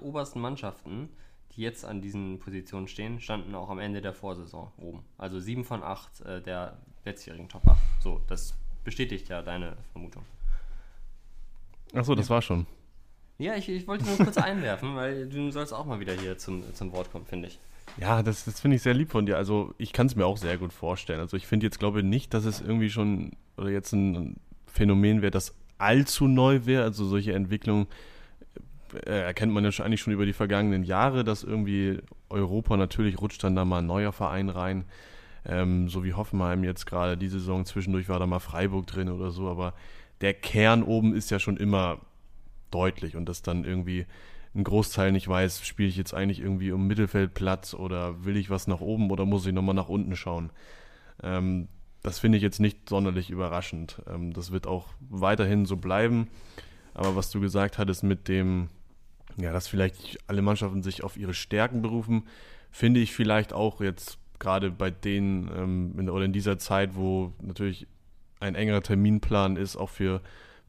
obersten Mannschaften, die jetzt an diesen Positionen stehen, standen auch am Ende der Vorsaison oben. Also sieben von acht der letztjährigen Top 8. So, das bestätigt ja deine Vermutung. Achso, das war schon. Ja, ich, ich wollte nur kurz einwerfen, weil du sollst auch mal wieder hier zum, zum Wort kommen, finde ich. Ja, das, das finde ich sehr lieb von dir. Also ich kann es mir auch sehr gut vorstellen. Also ich finde jetzt, glaube ich, nicht, dass es irgendwie schon oder jetzt ein Phänomen wäre, das allzu neu wäre. Also solche Entwicklungen äh, erkennt man ja eigentlich schon über die vergangenen Jahre, dass irgendwie Europa natürlich rutscht dann da mal ein neuer Verein rein. Ähm, so wie Hoffenheim jetzt gerade die Saison zwischendurch war da mal Freiburg drin oder so, aber der Kern oben ist ja schon immer deutlich und dass dann irgendwie ein Großteil nicht weiß, spiele ich jetzt eigentlich irgendwie um Mittelfeldplatz oder will ich was nach oben oder muss ich nochmal nach unten schauen. Ähm, das finde ich jetzt nicht sonderlich überraschend. Ähm, das wird auch weiterhin so bleiben. Aber was du gesagt hattest mit dem, ja, dass vielleicht alle Mannschaften sich auf ihre Stärken berufen, finde ich vielleicht auch jetzt gerade bei denen ähm, in, oder in dieser Zeit, wo natürlich ein engerer Terminplan ist, auch für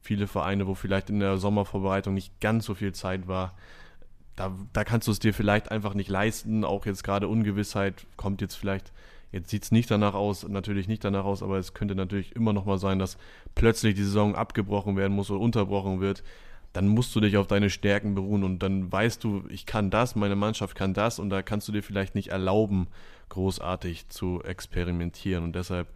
viele Vereine, wo vielleicht in der Sommervorbereitung nicht ganz so viel Zeit war. Da, da kannst du es dir vielleicht einfach nicht leisten. Auch jetzt gerade Ungewissheit kommt jetzt vielleicht, jetzt sieht es nicht danach aus, natürlich nicht danach aus, aber es könnte natürlich immer noch mal sein, dass plötzlich die Saison abgebrochen werden muss oder unterbrochen wird. Dann musst du dich auf deine Stärken beruhen und dann weißt du, ich kann das, meine Mannschaft kann das und da kannst du dir vielleicht nicht erlauben, großartig zu experimentieren. Und deshalb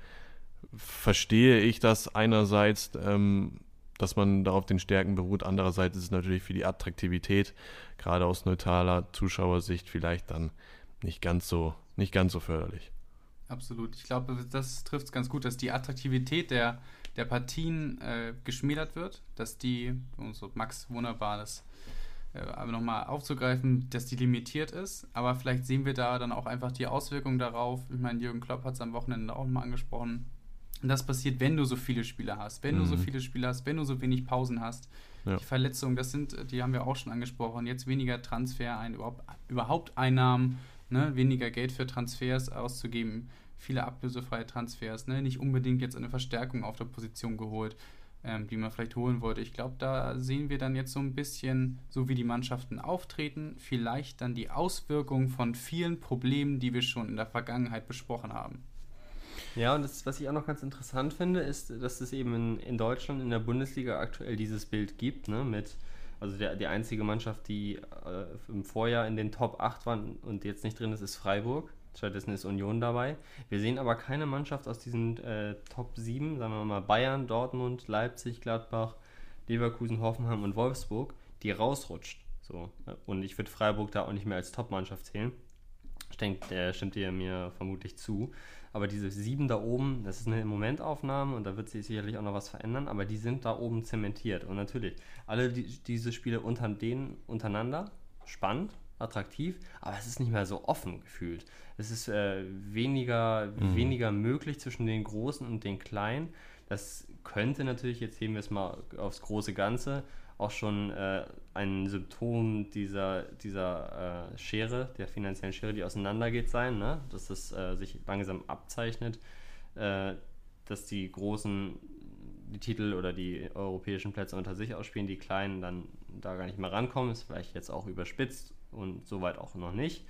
verstehe ich das einerseits, ähm, dass man darauf den Stärken beruht. Andererseits ist es natürlich für die Attraktivität, gerade aus neutraler Zuschauersicht, vielleicht dann nicht ganz so, nicht ganz so förderlich. Absolut. Ich glaube, das trifft es ganz gut, dass die Attraktivität der, der Partien äh, geschmälert wird, dass die, so Max wunderbar das äh, nochmal aufzugreifen, dass die limitiert ist. Aber vielleicht sehen wir da dann auch einfach die Auswirkungen darauf. Ich meine, Jürgen Klopp hat es am Wochenende auch mal angesprochen und das passiert, wenn du so viele Spieler hast, wenn mhm. du so mhm. viele Spieler hast, wenn du so wenig Pausen hast. Ja. Die Verletzungen, das sind, die haben wir auch schon angesprochen. Jetzt weniger Transfer, ein, überhaupt, überhaupt Einnahmen, ne? weniger Geld für Transfers auszugeben, viele ablösefreie Transfers, ne? nicht unbedingt jetzt eine Verstärkung auf der Position geholt, ähm, die man vielleicht holen wollte. Ich glaube, da sehen wir dann jetzt so ein bisschen, so wie die Mannschaften auftreten, vielleicht dann die Auswirkungen von vielen Problemen, die wir schon in der Vergangenheit besprochen haben. Ja, und das, was ich auch noch ganz interessant finde, ist, dass es eben in, in Deutschland, in der Bundesliga aktuell dieses Bild gibt, ne, mit, also der, die einzige Mannschaft, die äh, im Vorjahr in den Top 8 war und jetzt nicht drin ist, ist Freiburg. Stattdessen ist Union dabei. Wir sehen aber keine Mannschaft aus diesen äh, Top 7, sagen wir mal Bayern, Dortmund, Leipzig, Gladbach, Leverkusen, Hoffenheim und Wolfsburg, die rausrutscht. So. Und ich würde Freiburg da auch nicht mehr als Top-Mannschaft zählen. Ich denke, der stimmt dir mir vermutlich zu. Aber diese sieben da oben, das ist eine Momentaufnahme und da wird sich sicherlich auch noch was verändern, aber die sind da oben zementiert. Und natürlich, alle die, diese Spiele unter denen untereinander, spannend, attraktiv, aber es ist nicht mehr so offen gefühlt. Es ist äh, weniger, mhm. weniger möglich zwischen den Großen und den Kleinen. Das könnte natürlich, jetzt heben wir es mal aufs große Ganze, auch schon äh, ein Symptom dieser, dieser äh, Schere, der finanziellen Schere, die auseinandergeht, sein, ne? dass das äh, sich langsam abzeichnet, äh, dass die großen die Titel oder die europäischen Plätze unter sich ausspielen, die kleinen dann da gar nicht mehr rankommen, ist vielleicht jetzt auch überspitzt und soweit auch noch nicht.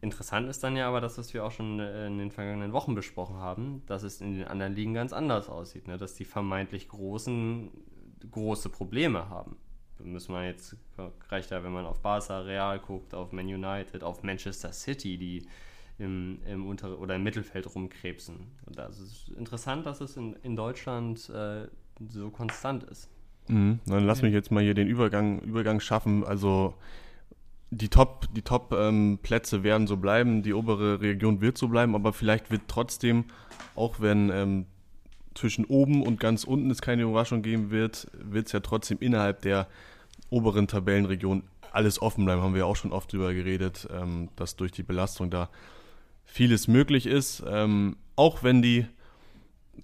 Interessant ist dann ja aber das, was wir auch schon äh, in den vergangenen Wochen besprochen haben, dass es in den anderen Ligen ganz anders aussieht, ne? dass die vermeintlich Großen große Probleme haben. Müssen wir jetzt, reicht ja, wenn man auf Barca, Real guckt, auf Man United, auf Manchester City, die im, im Unter- oder im Mittelfeld rumkrebsen. Und das ist interessant, dass es in, in Deutschland äh, so konstant ist. Mhm. Dann lass mich jetzt mal hier den Übergang, Übergang schaffen. Also die Top, die Top ähm, Plätze werden so bleiben, die obere Region wird so bleiben, aber vielleicht wird trotzdem, auch wenn ähm, zwischen oben und ganz unten es keine Überraschung geben wird, wird es ja trotzdem innerhalb der oberen Tabellenregion alles offen bleiben. Haben wir auch schon oft drüber geredet, ähm, dass durch die Belastung da vieles möglich ist. Ähm, auch wenn die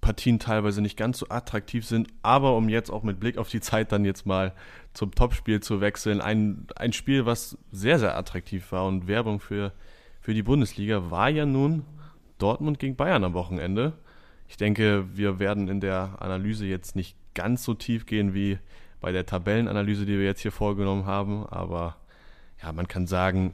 Partien teilweise nicht ganz so attraktiv sind, aber um jetzt auch mit Blick auf die Zeit dann jetzt mal zum Topspiel zu wechseln, ein, ein Spiel, was sehr, sehr attraktiv war und Werbung für, für die Bundesliga, war ja nun Dortmund gegen Bayern am Wochenende. Ich denke, wir werden in der Analyse jetzt nicht ganz so tief gehen wie bei der Tabellenanalyse, die wir jetzt hier vorgenommen haben, aber ja, man kann sagen,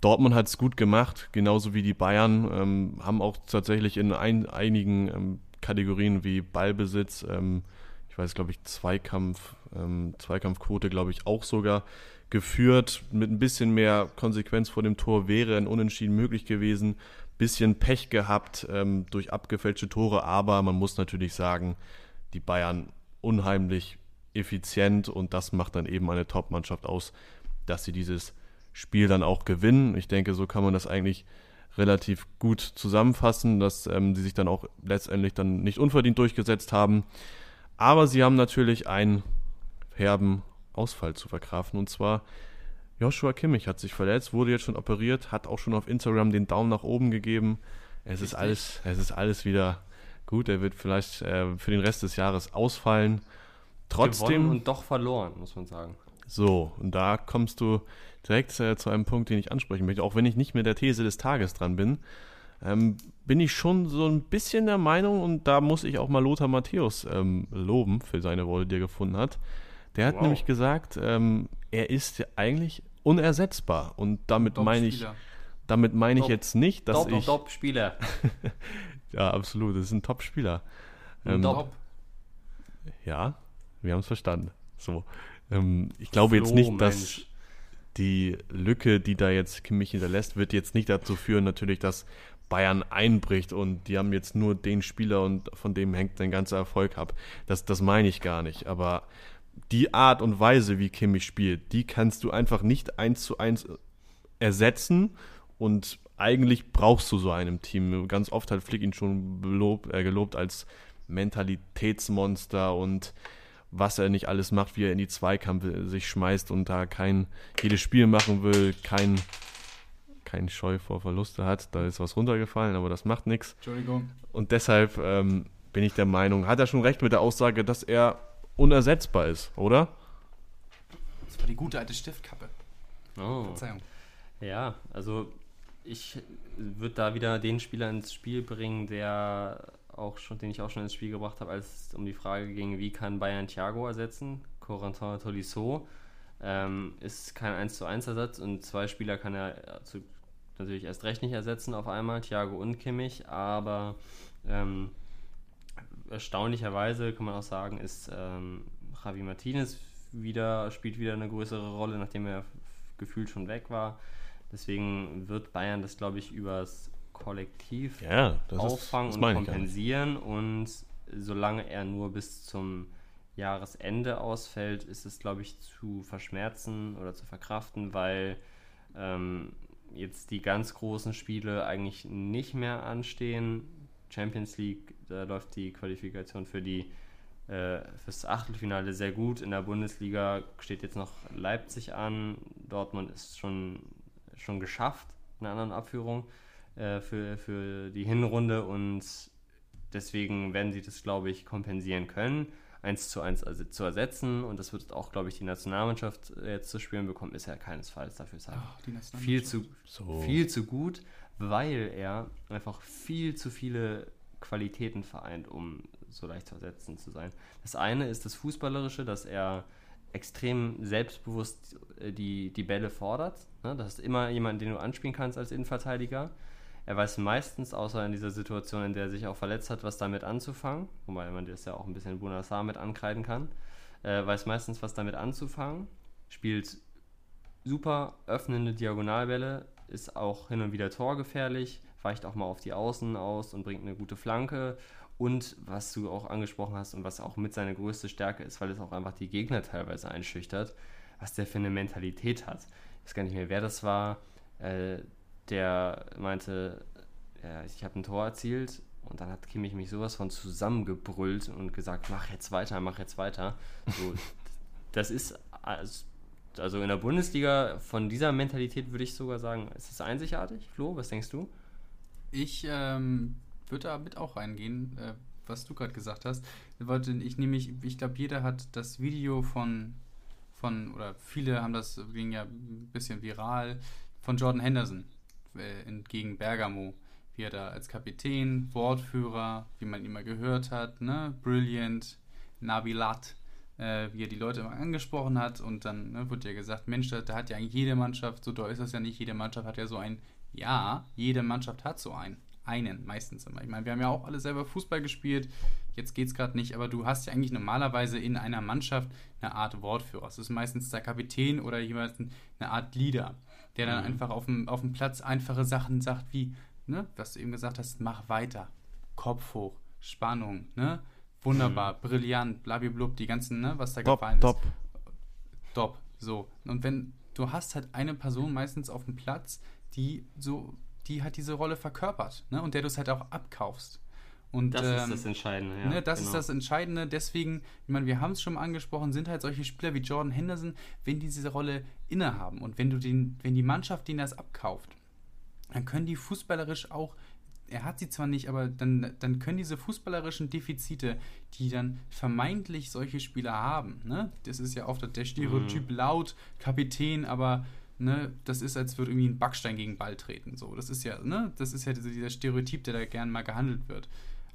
Dortmund hat es gut gemacht, genauso wie die Bayern, ähm, haben auch tatsächlich in ein, einigen ähm, Kategorien wie Ballbesitz, ähm, ich weiß, glaube ich, Zweikampf, ähm, Zweikampfquote, glaube ich, auch sogar geführt. Mit ein bisschen mehr Konsequenz vor dem Tor wäre ein Unentschieden möglich gewesen. Bisschen Pech gehabt ähm, durch abgefälschte Tore, aber man muss natürlich sagen, die Bayern unheimlich effizient und das macht dann eben eine Top-Mannschaft aus, dass sie dieses Spiel dann auch gewinnen. Ich denke, so kann man das eigentlich relativ gut zusammenfassen, dass ähm, sie sich dann auch letztendlich dann nicht unverdient durchgesetzt haben. Aber sie haben natürlich einen herben Ausfall zu verkraften. Und zwar Joshua Kimmich hat sich verletzt, wurde jetzt schon operiert, hat auch schon auf Instagram den Daumen nach oben gegeben. Es ist alles, es ist alles wieder gut. Er wird vielleicht äh, für den Rest des Jahres ausfallen. Trotzdem Gewonnen und doch verloren, muss man sagen. So, und da kommst du direkt äh, zu einem Punkt, den ich ansprechen möchte. Auch wenn ich nicht mit der These des Tages dran bin, ähm, bin ich schon so ein bisschen der Meinung, und da muss ich auch mal Lothar Matthäus ähm, loben für seine Worte, die er gefunden hat. Der hat Wow. nämlich gesagt, ähm, er ist eigentlich unersetzbar. Und damit meine ich, Top-Spieler. damit meine ich Top. jetzt nicht, dass Top, ich. top Spieler. Ja, absolut, das ist ein Top-Spieler. Ähm, Top. Ja, wir haben es verstanden. So. Ähm, ich glaube jetzt Flo, nicht, dass Mensch. die Lücke, die da jetzt Kimmich hinterlässt, wird jetzt nicht dazu führen, natürlich, dass Bayern einbricht und die haben jetzt nur den Spieler und von dem hängt dein ganzer Erfolg ab. Das, das meine ich gar nicht. Aber die Art und Weise, wie Kimmich spielt, die kannst du einfach nicht eins zu eins ersetzen und eigentlich brauchst du so einem Team. Ganz oft hat Flick ihn schon belobt, äh, gelobt als Mentalitätsmonster und was er nicht alles macht, wie er in die Zweikampf sich schmeißt und da kein jedes Spiel machen will, kein, kein Scheu vor Verluste hat. Da ist was runtergefallen, aber das macht nichts. Entschuldigung. Und deshalb ähm, bin ich der Meinung, hat er schon recht mit der Aussage, dass er unersetzbar ist, oder? Das war die gute alte Stiftkappe. Oh. Verzeihung. Ja, also ich würde da wieder den Spieler ins Spiel bringen, der auch schon, den ich auch schon ins Spiel gebracht habe, als es um die Frage ging, wie kann Bayern Thiago ersetzen? Corentin Tolisso ähm, ist kein 1 zu 1 Ersatz und zwei Spieler kann er zu, natürlich erst recht nicht ersetzen auf einmal, Thiago und Kimmich, aber ähm, erstaunlicherweise kann man auch sagen, ist ähm, Javi Martinez wieder, spielt wieder eine größere Rolle, nachdem er gefühlt schon weg war. Deswegen wird Bayern das, glaube ich, übers Kollektiv Ja, das auffangen ist, und kompensieren. Und solange er nur bis zum Jahresende ausfällt, ist es, glaube ich, zu verschmerzen oder zu verkraften, weil ähm, jetzt die ganz großen Spiele eigentlich nicht mehr anstehen. Champions League, da läuft die Qualifikation für die äh, fürs Achtelfinale sehr gut. In der Bundesliga steht jetzt noch Leipzig an. Dortmund ist schon, schon geschafft in einer anderen Abführung äh, für, für die Hinrunde und deswegen werden sie das, glaube ich, kompensieren können, eins zu eins also zu ersetzen. Und das wird auch, glaube ich, die Nationalmannschaft jetzt zu spielen bekommen, ist ja keinesfalls. Dafür er Ach, viel, zu, So. viel zu gut, weil er einfach viel zu viele Qualitäten vereint, um so leicht zu ersetzen zu sein. Das eine ist das Fußballerische, dass er extrem selbstbewusst äh, die, die Bälle fordert. Ne? Das ist immer jemand, den du anspielen kannst als Innenverteidiger. Er weiß meistens, außer in dieser Situation, in der er sich auch verletzt hat, was damit anzufangen, wobei man das ja auch ein bisschen Bunassar mit ankreiden kann, äh, weiß meistens, was damit anzufangen, spielt super öffnende Diagonalbälle, ist auch hin und wieder torgefährlich, weicht auch mal auf die Außen aus und bringt eine gute Flanke. Und was du auch angesprochen hast und was auch mit seiner größte Stärke ist, weil es auch einfach die Gegner teilweise einschüchtert, was der für eine Mentalität hat. Ich weiß gar nicht mehr, wer das war, äh, der meinte, ja, ich habe ein Tor erzielt und dann hat Kimmich mich sowas von zusammengebrüllt und gesagt, mach jetzt weiter, mach jetzt weiter. So, das ist als- also in der Bundesliga von dieser Mentalität würde ich sogar sagen, ist es einzigartig. Flo, was denkst du? Ich ähm, würde da mit auch reingehen, äh, was du gerade gesagt hast. Ich nämlich, ich glaube, jeder hat das Video von, von, oder viele haben das, ging ja ein bisschen viral, von Jordan Henderson äh, gegen Bergamo. Wie er da als Kapitän, Wortführer, wie man mal gehört hat, ne? Brilliant, Nabilat, äh, wie er die Leute immer angesprochen hat und dann ne, wurde ja gesagt, Mensch, da, hat ja eigentlich jede Mannschaft, so doll ist das ja nicht, jede Mannschaft hat ja so ein, ja, jede Mannschaft hat so einen, einen meistens immer. Ich meine, wir haben ja auch alle selber Fußball gespielt, jetzt geht's gerade nicht, aber du hast ja eigentlich normalerweise in einer Mannschaft eine Art Wortführer. Es ist meistens der Kapitän oder jemand, eine Art Leader, der dann Mhm. einfach auf dem, auf dem Platz einfache Sachen sagt wie, ne, was du eben gesagt hast, mach weiter, Kopf hoch, Spannung, ne, wunderbar, brillant, blablablub, die ganzen, ne, was da Top, gefallen top. ist. Top, so. Und wenn, du hast halt eine Person meistens auf dem Platz, die so, die hat diese Rolle verkörpert, ne, und der du es halt auch abkaufst. Und, Das ähm, ist das Entscheidende. Ja, ne, das genau. ist das Entscheidende. Deswegen, ich meine, wir haben es schon mal angesprochen, sind halt solche Spieler wie Jordan Henderson, wenn die diese Rolle innehaben und wenn du den, wenn die Mannschaft denen das abkauft, dann können die fußballerisch auch, er hat sie zwar nicht, aber dann, dann können diese fußballerischen Defizite, die dann vermeintlich solche Spieler haben, ne? Das ist ja oft der Stereotyp laut, Kapitän, aber ne, das ist, als würde irgendwie ein Backstein gegen den Ball treten. So, das ist ja, ne, das ist ja dieser, dieser Stereotyp, der da gern mal gehandelt wird.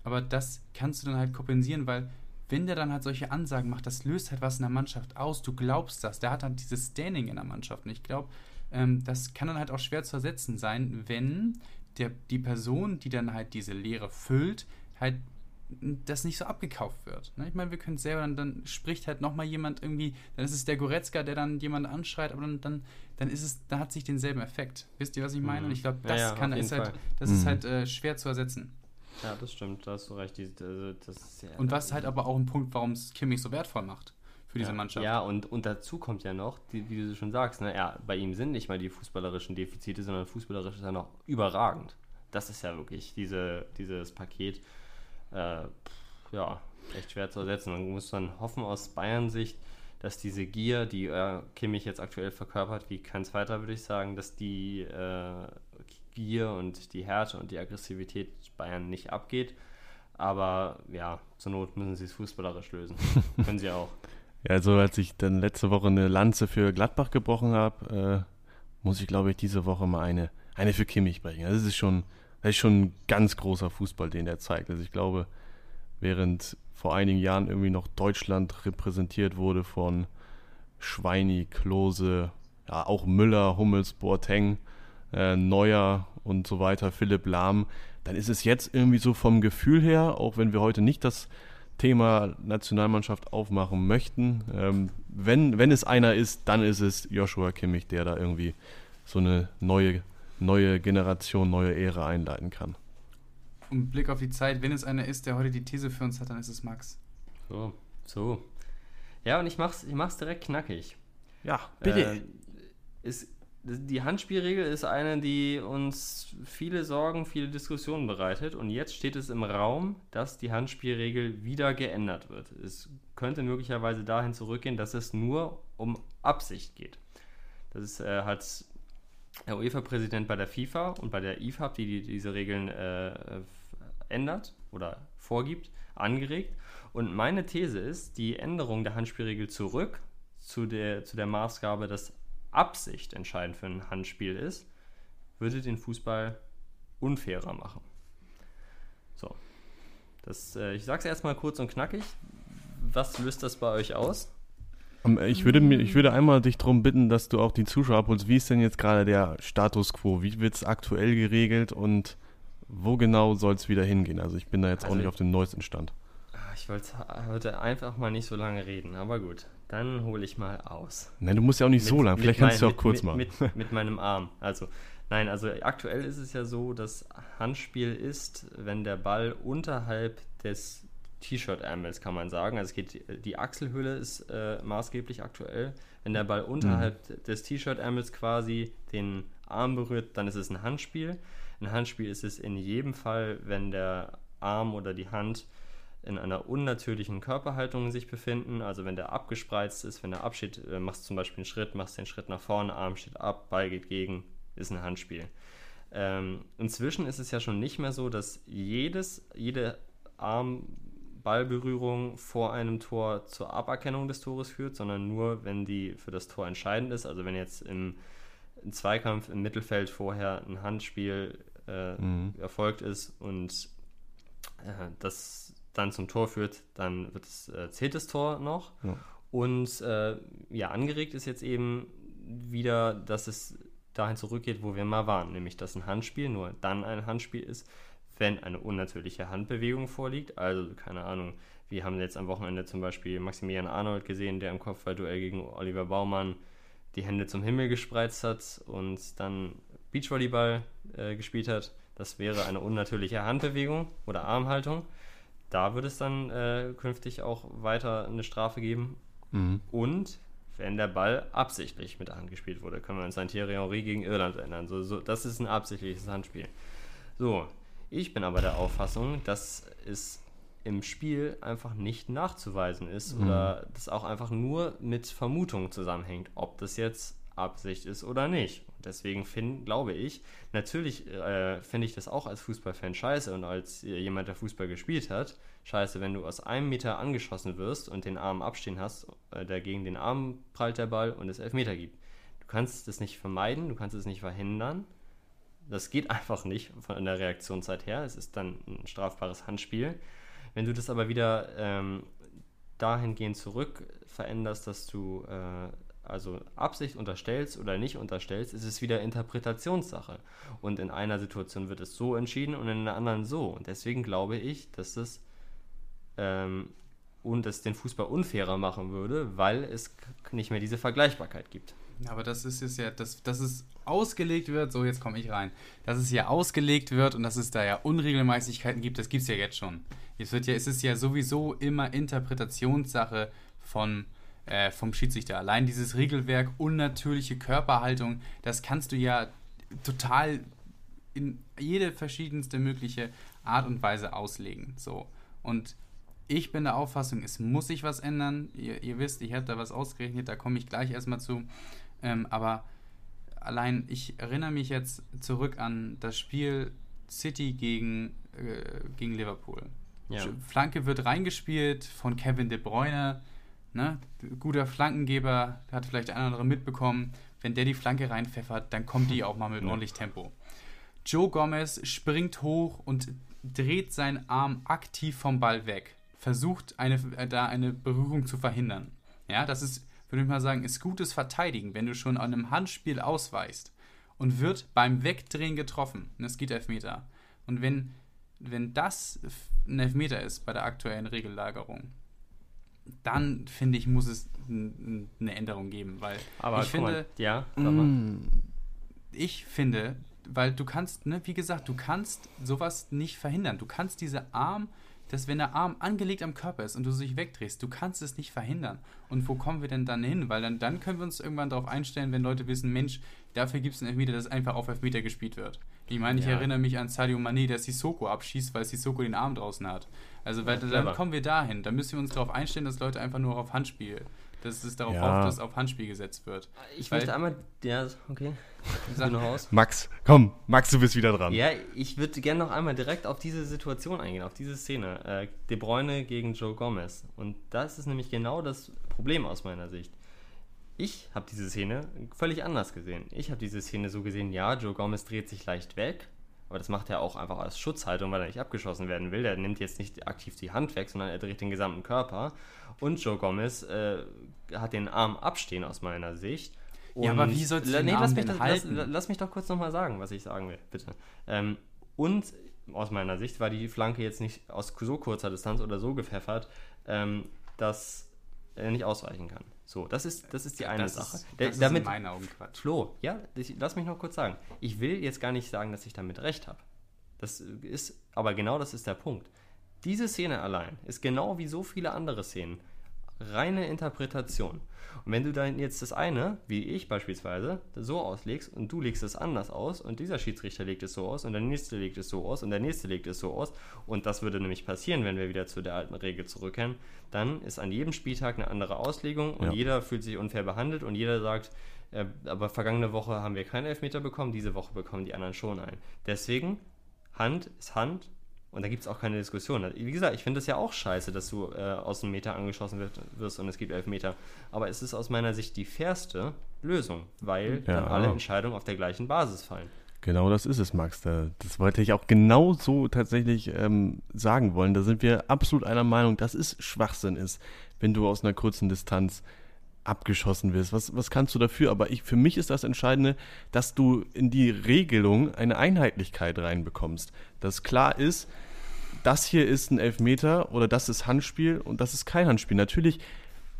Aber das kannst du dann halt kompensieren, weil wenn der dann halt solche Ansagen macht, das löst halt was in der Mannschaft aus. Du glaubst das. Der hat dann dieses Standing in der Mannschaft. Und ich glaube, ähm, das kann dann halt auch schwer zu ersetzen sein, wenn der, die Person, die dann halt diese Lehre füllt, halt das nicht so abgekauft wird. Ne? Ich meine, wir können selber, dann, dann spricht halt nochmal jemand irgendwie, dann ist es der Goretzka, der dann jemand anschreit, aber dann, dann, dann ist es, dann hat sich denselben Effekt. Wisst ihr, was ich meine? Mhm. Und ich glaube, Ja, das ja, kann auf ist halt, das ist Mhm. halt äh, schwer zu ersetzen. Ja, das stimmt, da hast du recht. Die, also, das ist ja, Und was halt aber auch ein Punkt, warum es Kimmich so wertvoll macht für diese ja, Mannschaft. Ja, und, und dazu kommt ja noch, die, wie du schon sagst, ne, ja, bei ihm sind nicht mal die fußballerischen Defizite, sondern fußballerisch ist er noch überragend. Das ist ja wirklich diese, dieses Paket, äh, ja, echt schwer zu ersetzen. Man muss dann hoffen aus Bayern-Sicht, dass diese Gier, die äh, Kimmich jetzt aktuell verkörpert, wie kein zweiter, würde ich sagen, dass die äh, Gier und die Härte und die Aggressivität Bayern nicht abgeht. Aber ja, zur Not müssen sie es fußballerisch lösen. Können sie auch. Ja, also als ich dann letzte Woche eine Lanze für Gladbach gebrochen habe, äh, muss ich glaube ich diese Woche mal eine, eine für Kimmich brechen. Das ist schon, das ist schon ein ganz großer Fußball, den er zeigt. Also ich glaube, während vor einigen Jahren irgendwie noch Deutschland repräsentiert wurde von Schweini, Klose, ja auch Müller, Hummels, Boateng, äh, Neuer und so weiter, Philipp Lahm, dann ist es jetzt irgendwie so vom Gefühl her, auch wenn wir heute nicht das Thema Nationalmannschaft aufmachen möchten. Ähm, wenn, wenn es einer ist, dann ist es Joshua Kimmich, der da irgendwie so eine neue, neue Generation, neue Ära einleiten kann. Und Blick auf die Zeit, wenn es einer ist, der heute die These für uns hat, dann ist es Max. So, so. Ja, und ich mach's, ich mach's direkt knackig. Ja, Äh, ist, die Handspielregel ist eine, die uns viele Sorgen, viele Diskussionen bereitet. Und jetzt steht es im Raum, dass die Handspielregel wieder geändert wird. Es könnte möglicherweise dahin zurückgehen, dass es nur um Absicht geht. Das ist, äh, hat der UEFA-Präsident bei der FIFA und bei der IFAB, die, die diese Regeln äh, ändert, oder vorgibt, angeregt. Und meine These ist, die Änderung der Handspielregel zurück zu der, zu der Maßgabe, dass Absicht entscheidend für ein Handspiel ist, würde den Fußball unfairer machen. So. Das, äh, ich sage es erstmal kurz und knackig. Was löst das bei euch aus? Ähm, Ich würde, mir, ich würde einmal dich darum bitten, dass du auch die Zuschauer abholst. Wie ist denn jetzt gerade der Status quo? Wie wird es aktuell geregelt und wo genau soll es wieder hingehen? Also ich bin da jetzt auch Also nicht auf dem neuesten Stand. Ah, Ich wollte heute einfach mal nicht so lange reden, aber gut. Dann hole ich mal aus. Nein, du musst ja auch nicht so Mit- lang. mit Vielleicht kannst du mein- auch kurz mit, machen. Mit, mit meinem Arm. Also, nein, also aktuell ist es ja so, dass Handspiel ist, wenn der Ball unterhalb des T-Shirt-Ärmels, kann man sagen. Also es geht, die Achselhöhle ist äh, maßgeblich aktuell. Wenn der Ball unterhalb des T-Shirt-Ärmels quasi den Arm berührt, dann ist es ein Handspiel. Ein Handspiel ist es in jedem Fall, wenn der Arm oder die Hand in einer unnatürlichen Körperhaltung sich befinden. Also wenn der abgespreizt ist, wenn der absteht, äh, machst zum Beispiel einen Schritt, machst den Schritt nach vorne, Arm steht ab, Ball geht gegen, ist ein Handspiel. Ähm, inzwischen ist es ja schon nicht mehr so, dass jedes, jede Arm-Ballberührung vor einem Tor zur Aberkennung des Tores führt, sondern nur, wenn die für das Tor entscheidend ist. Also wenn jetzt im, im Zweikampf im Mittelfeld vorher ein Handspiel äh, Mhm. erfolgt ist und äh, das dann zum Tor führt, dann wird es, äh, zählt das Tor noch. Ja. Und äh, ja, angeregt ist jetzt eben wieder, dass es dahin zurückgeht, wo wir mal waren, nämlich dass ein Handspiel nur dann ein Handspiel ist, wenn eine unnatürliche Handbewegung vorliegt. Also, keine Ahnung, wir haben jetzt am Wochenende zum Beispiel Maximilian Arnold gesehen, der im Kopfballduell gegen Oliver Baumann die Hände zum Himmel gespreizt hat und dann Beachvolleyball äh, gespielt hat. Das wäre eine unnatürliche Handbewegung oder Armhaltung. Da wird es dann äh, künftig auch weiter eine Strafe geben. Mhm. Und wenn der Ball absichtlich mit der Hand gespielt wurde, können wir uns an Thierry Henry gegen Irland erinnern. So, so, das ist ein absichtliches Handspiel. So, ich bin aber der Auffassung, dass es im Spiel einfach nicht nachzuweisen ist Mhm. oder das auch einfach nur mit Vermutungen zusammenhängt, ob das jetzt Absicht ist oder nicht. Deswegen find, glaube ich, natürlich äh, finde ich das auch als Fußballfan scheiße und als äh, jemand, der Fußball gespielt hat, scheiße, wenn du aus einem Meter angeschossen wirst und den Arm abstehen hast, äh, der den Arm prallt der Ball und es Elfmeter gibt. Du kannst es nicht vermeiden, du kannst es nicht verhindern. Das geht einfach nicht von der Reaktionszeit her. Es ist dann ein strafbares Handspiel. Wenn du das aber wieder ähm, dahingehend zurück veränderst, dass du äh, also Absicht unterstellst oder nicht unterstellst, ist es wieder Interpretationssache. Und in einer Situation wird es so entschieden und in einer anderen so. Und deswegen glaube ich, dass das ähm, und es den Fußball unfairer machen würde, weil es nicht mehr diese Vergleichbarkeit gibt. Aber das ist es ja, dass, dass es ausgelegt wird, so jetzt komme ich rein, dass es ja ausgelegt wird und dass es da ja Unregelmäßigkeiten gibt, das gibt es ja jetzt schon. Es, wird ja, es ist ja sowieso immer Interpretationssache von, äh, vom Schiedsrichter. Allein dieses Regelwerk, unnatürliche Körperhaltung, das kannst du ja total in jede verschiedenste mögliche Art und Weise auslegen. So. Und ich bin der Auffassung, es muss sich was ändern. Ihr, ihr wisst, ich habe da was ausgerechnet, da komme ich gleich erstmal zu. Ähm, aber allein, ich erinnere mich jetzt zurück an das Spiel City gegen, äh, gegen Liverpool. Ja. Flanke wird reingespielt von Kevin De Bruyne. Ne? Guter Flankengeber, hat vielleicht oder andere mitbekommen. Wenn der die Flanke reinpfeffert, dann kommt die auch mal mit Ja. ordentlich Tempo. Joe Gomez springt hoch und dreht seinen Arm aktiv vom Ball weg. Versucht eine, äh, da eine Berührung zu verhindern. Ja, das ist, würde ich mal sagen, ist gutes Verteidigen, wenn du schon an einem Handspiel ausweichst und wird beim Wegdrehen getroffen. Und es geht Elfmeter. Und wenn, wenn das ein Elfmeter ist bei der aktuellen Regellagerung, dann finde ich, muss es eine Änderung geben, weil Aber ich mal, finde, ja. Mm. ich finde, weil du kannst, ne, wie gesagt, du kannst sowas nicht verhindern. Du kannst diese Arm, dass wenn der Arm angelegt am Körper ist und du dich wegdrehst, du kannst es nicht verhindern. Und wo kommen wir denn dann hin? Weil dann, dann können wir uns irgendwann darauf einstellen, wenn Leute wissen, Mensch, dafür gibt es einen Elfmeter, dass einfach auf Elfmeter gespielt wird. Ich meine, ich Ja. erinnere mich an Sadio Mané, der Sissoko abschießt, weil Sissoko den Arm draußen hat. Also weil, Ja, dann kommen wir dahin. Da müssen wir uns darauf einstellen, dass Leute einfach nur auf Handspiel dass es darauf Ja. hofft, dass auf Handspiel gesetzt wird. Ich Weil- möchte einmal. Ja, okay. Sag noch aus. Max, komm, Max, du bist wieder dran. Ja, ich würde gerne noch einmal direkt auf diese Situation eingehen, auf diese Szene. Äh, De Bruyne gegen Joe Gomez. Und das ist nämlich genau das Problem aus meiner Sicht. Ich habe diese Szene völlig anders gesehen. Ich habe diese Szene so gesehen, ja, Joe Gomez dreht sich leicht weg, aber das macht er auch einfach als Schutzhaltung, weil er nicht abgeschossen werden will. Er nimmt jetzt nicht aktiv die Hand weg, sondern er dreht den gesamten Körper. Und Joe Gomez äh, hat den Arm abstehen aus meiner Sicht. Ja, aber Und- wie sollst du den nee, Arm lass mich, das, lass, lass mich doch kurz nochmal sagen, was ich sagen will, bitte. Ähm, und aus meiner Sicht war die Flanke jetzt nicht aus so kurzer Distanz oder so gepfeffert, ähm, dass er nicht ausweichen kann. So, das ist, das ist die eine das Sache. Ist, Der- das ist damit, in meinen Augen Quatsch. Flo, ja, ich, lass mich noch kurz sagen. Ich will jetzt gar nicht sagen, dass ich damit recht habe. Das ist, aber genau das ist der Punkt. Diese Szene allein ist genau wie so viele andere Szenen reine Interpretation. Und wenn du dann jetzt das eine, wie ich beispielsweise, so auslegst und du legst es anders aus und dieser Schiedsrichter legt es so aus und der nächste legt es so aus und der nächste legt es so aus und das würde nämlich passieren, wenn wir wieder zu der alten Regel zurückkehren, dann ist an jedem Spieltag eine andere Auslegung und Ja. jeder fühlt sich unfair behandelt und jeder sagt, äh, aber vergangene Woche haben wir keinen Elfmeter bekommen, diese Woche bekommen die anderen schon einen. Deswegen, Hand ist Hand und da gibt es auch keine Diskussion. Wie gesagt, ich finde es ja auch scheiße, dass du äh, aus dem Meter angeschossen wird, wirst und es gibt Elfmeter. Aber es ist aus meiner Sicht die fairste Lösung, weil Ja. dann alle Entscheidungen auf der gleichen Basis fallen. Genau das ist es, Max. Da, das wollte ich auch genau so tatsächlich ähm, sagen wollen. Da sind wir absolut einer Meinung, dass es Schwachsinn ist, wenn du aus einer kurzen Distanz abgeschossen wirst. Was, was kannst du dafür? Aber ich, für mich ist das Entscheidende, dass du in die Regelung eine Einheitlichkeit reinbekommst. Dass klar ist, das hier ist ein Elfmeter oder das ist Handspiel und das ist kein Handspiel. Natürlich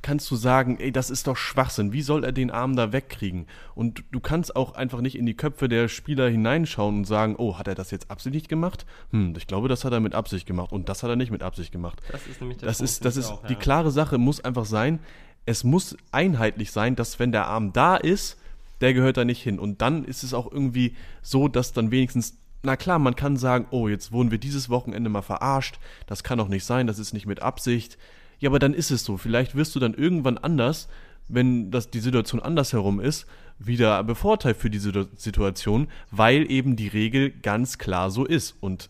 kannst du sagen, ey, das ist doch Schwachsinn. Wie soll er den Arm da wegkriegen? Und du kannst auch einfach nicht in die Köpfe der Spieler hineinschauen und sagen, oh, hat er das jetzt absichtlich gemacht? Hm, ich glaube, das hat er mit Absicht gemacht und das hat er nicht mit Absicht gemacht. Das ist nämlich der Das Punkt, ist, das ist auch, die ja. klare Sache muss einfach sein, es muss einheitlich sein, dass wenn der Arm da ist, der gehört da nicht hin. Und dann ist es auch irgendwie so, dass dann wenigstens, na klar, man kann sagen, oh, jetzt wurden wir dieses Wochenende mal verarscht, das kann doch nicht sein, das ist nicht mit Absicht. Ja, aber dann ist es so. Vielleicht wirst du dann irgendwann anders, wenn das die Situation andersherum ist, wieder bevorteilt für diese Situ- Situation, weil eben die Regel ganz klar so ist. Und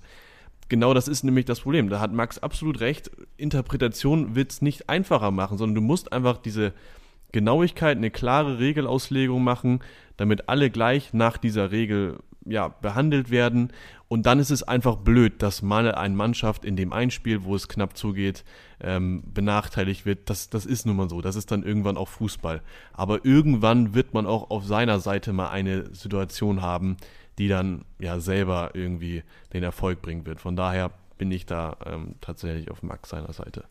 Genau das ist nämlich das Problem. Da hat Max absolut recht. Interpretation wird es nicht einfacher machen, sondern du musst einfach diese Genauigkeit, eine klare Regelauslegung machen, damit alle gleich nach dieser Regel ja, behandelt werden. Und dann ist es einfach blöd, dass mal eine Mannschaft in dem Einspiel, wo es knapp zugeht, ähm, benachteiligt wird. Das, das ist nun mal so. Das ist dann irgendwann auch Fußball. Aber irgendwann wird man auch auf seiner Seite mal eine Situation haben, die dann ja selber irgendwie den Erfolg bringen wird. Von daher bin ich da ähm, tatsächlich auf Max seiner Seite.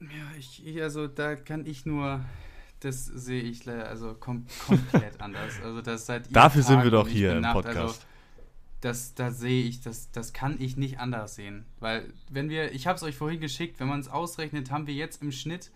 Ja, ich, also da kann ich nur, das sehe ich le- also kom komplett anders. Also das seit Dafür sind Tag wir doch hier im Nacht, Podcast. Also, das, da sehe ich, das, das kann ich nicht anders sehen. Weil, wenn wir, ich habe es euch vorhin geschickt, wenn man es ausrechnet, haben wir jetzt im Schnitt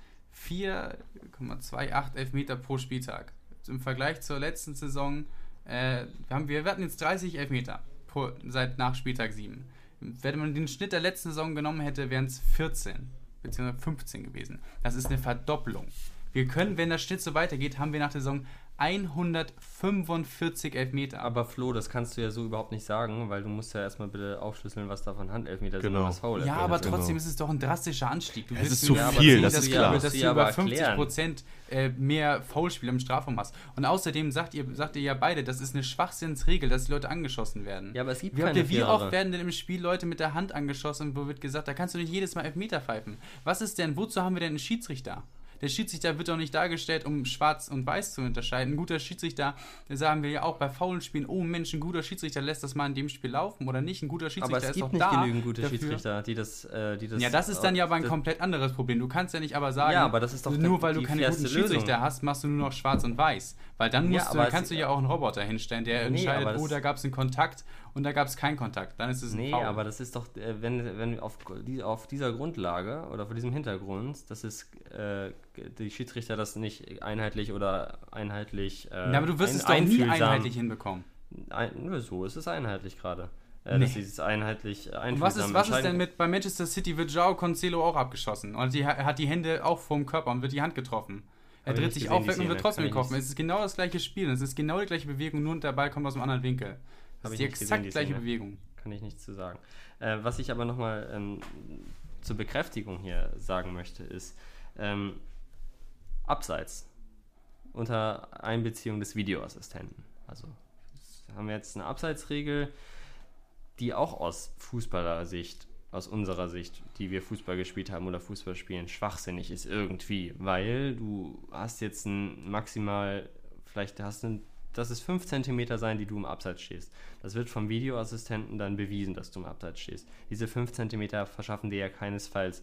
4,28 Elfmeter pro Spieltag. Im Vergleich zur letzten Saison, äh, wir, haben, wir hatten jetzt 30 Elfmeter pro, seit nach Spieltag 7. Wenn man den Schnitt der letzten Saison genommen hätte, wären es 14 bzw. 15 gewesen. Das ist eine Verdopplung. Wir können, wenn das Schnitt so weitergeht, haben wir nach der Saison 145 Elfmeter. Aber Flo, das kannst du ja so überhaupt nicht sagen, weil du musst ja erstmal bitte aufschlüsseln, was davon Handelfmeter sind Genau. und was Foul. Ja, aber genau. trotzdem ist es doch ein drastischer Anstieg. Du Es willst ist zu viel, das dass ist du- klar. Dass du über aber 50 erklären. Prozent äh, mehr Foulspiele im Strafraum hast. Und außerdem sagt ihr, sagt ihr ja beide, das ist eine Schwachsinnsregel, dass die Leute angeschossen werden. Ja, aber es gibt wie, keine ihr, wie oft werden denn im Spiel Leute mit der Hand angeschossen, wo wird gesagt, da kannst du nicht jedes Mal Elfmeter pfeifen. Was ist denn, wozu haben wir denn einen Schiedsrichter? Der Schiedsrichter wird doch nicht dargestellt, um schwarz und weiß zu unterscheiden. Ein guter Schiedsrichter, sagen wir ja auch bei faulen Spielen, oh Mensch, ein guter Schiedsrichter lässt das mal in dem Spiel laufen oder nicht. Ein guter Schiedsrichter Aber es ist gibt nicht da genügend gute dafür. Schiedsrichter, die das, äh, die das. Ja, das ist dann ja aber ein komplett anderes Problem. Du kannst ja nicht aber sagen, Ja, aber das ist doch nur weil du keine guten Schiedsrichter Lösung. hast, machst du nur noch schwarz und weiß. Weil dann, Ja, musst du, aber dann kannst du ja auch einen Roboter hinstellen, der Nee, entscheidet, oh, da gab es einen Kontakt und da gab es keinen Kontakt. Dann ist es ein Nee, Foul. aber das ist doch, äh, wenn, wenn auf, auf dieser Grundlage oder vor diesem Hintergrund, dass es äh, die Schiedsrichter das nicht einheitlich oder einheitlich. Äh, ja, aber du wirst ein- es doch nie einheitlich hinbekommen. Ein, so ist es einheitlich gerade. äh, Nee. dass sie es einheitlich Und was ist, was ist denn mit bei Manchester City wird Joao Cancelo auch abgeschossen und die, er hat die Hände auch vorm Körper und wird die Hand getroffen. Er dreht sich gesehen, auf weg und wird trotzdem getroffen. Es ist genau das gleiche Spiel, es ist genau die gleiche Bewegung, nur der Ball kommt aus einem anderen Winkel. Das ist ich die gesehen, exakt die gleiche. Bewegung. Kann ich nichts zu sagen. Äh, was ich aber nochmal ähm, zur Bekräftigung hier sagen möchte, ist ähm, Abseits unter Einbeziehung des Videoassistenten. Also haben wir jetzt eine Abseitsregel, die auch aus Fußballersicht, aus unserer Sicht, die wir Fußball gespielt haben oder Fußball spielen, schwachsinnig ist irgendwie, weil du hast jetzt ein maximal, vielleicht hast du ein, das ist 5 cm sein, die du im Abseits stehst. Das wird vom Videoassistenten dann bewiesen, dass du im Abseits stehst. Diese 5 cm verschaffen dir ja keinesfalls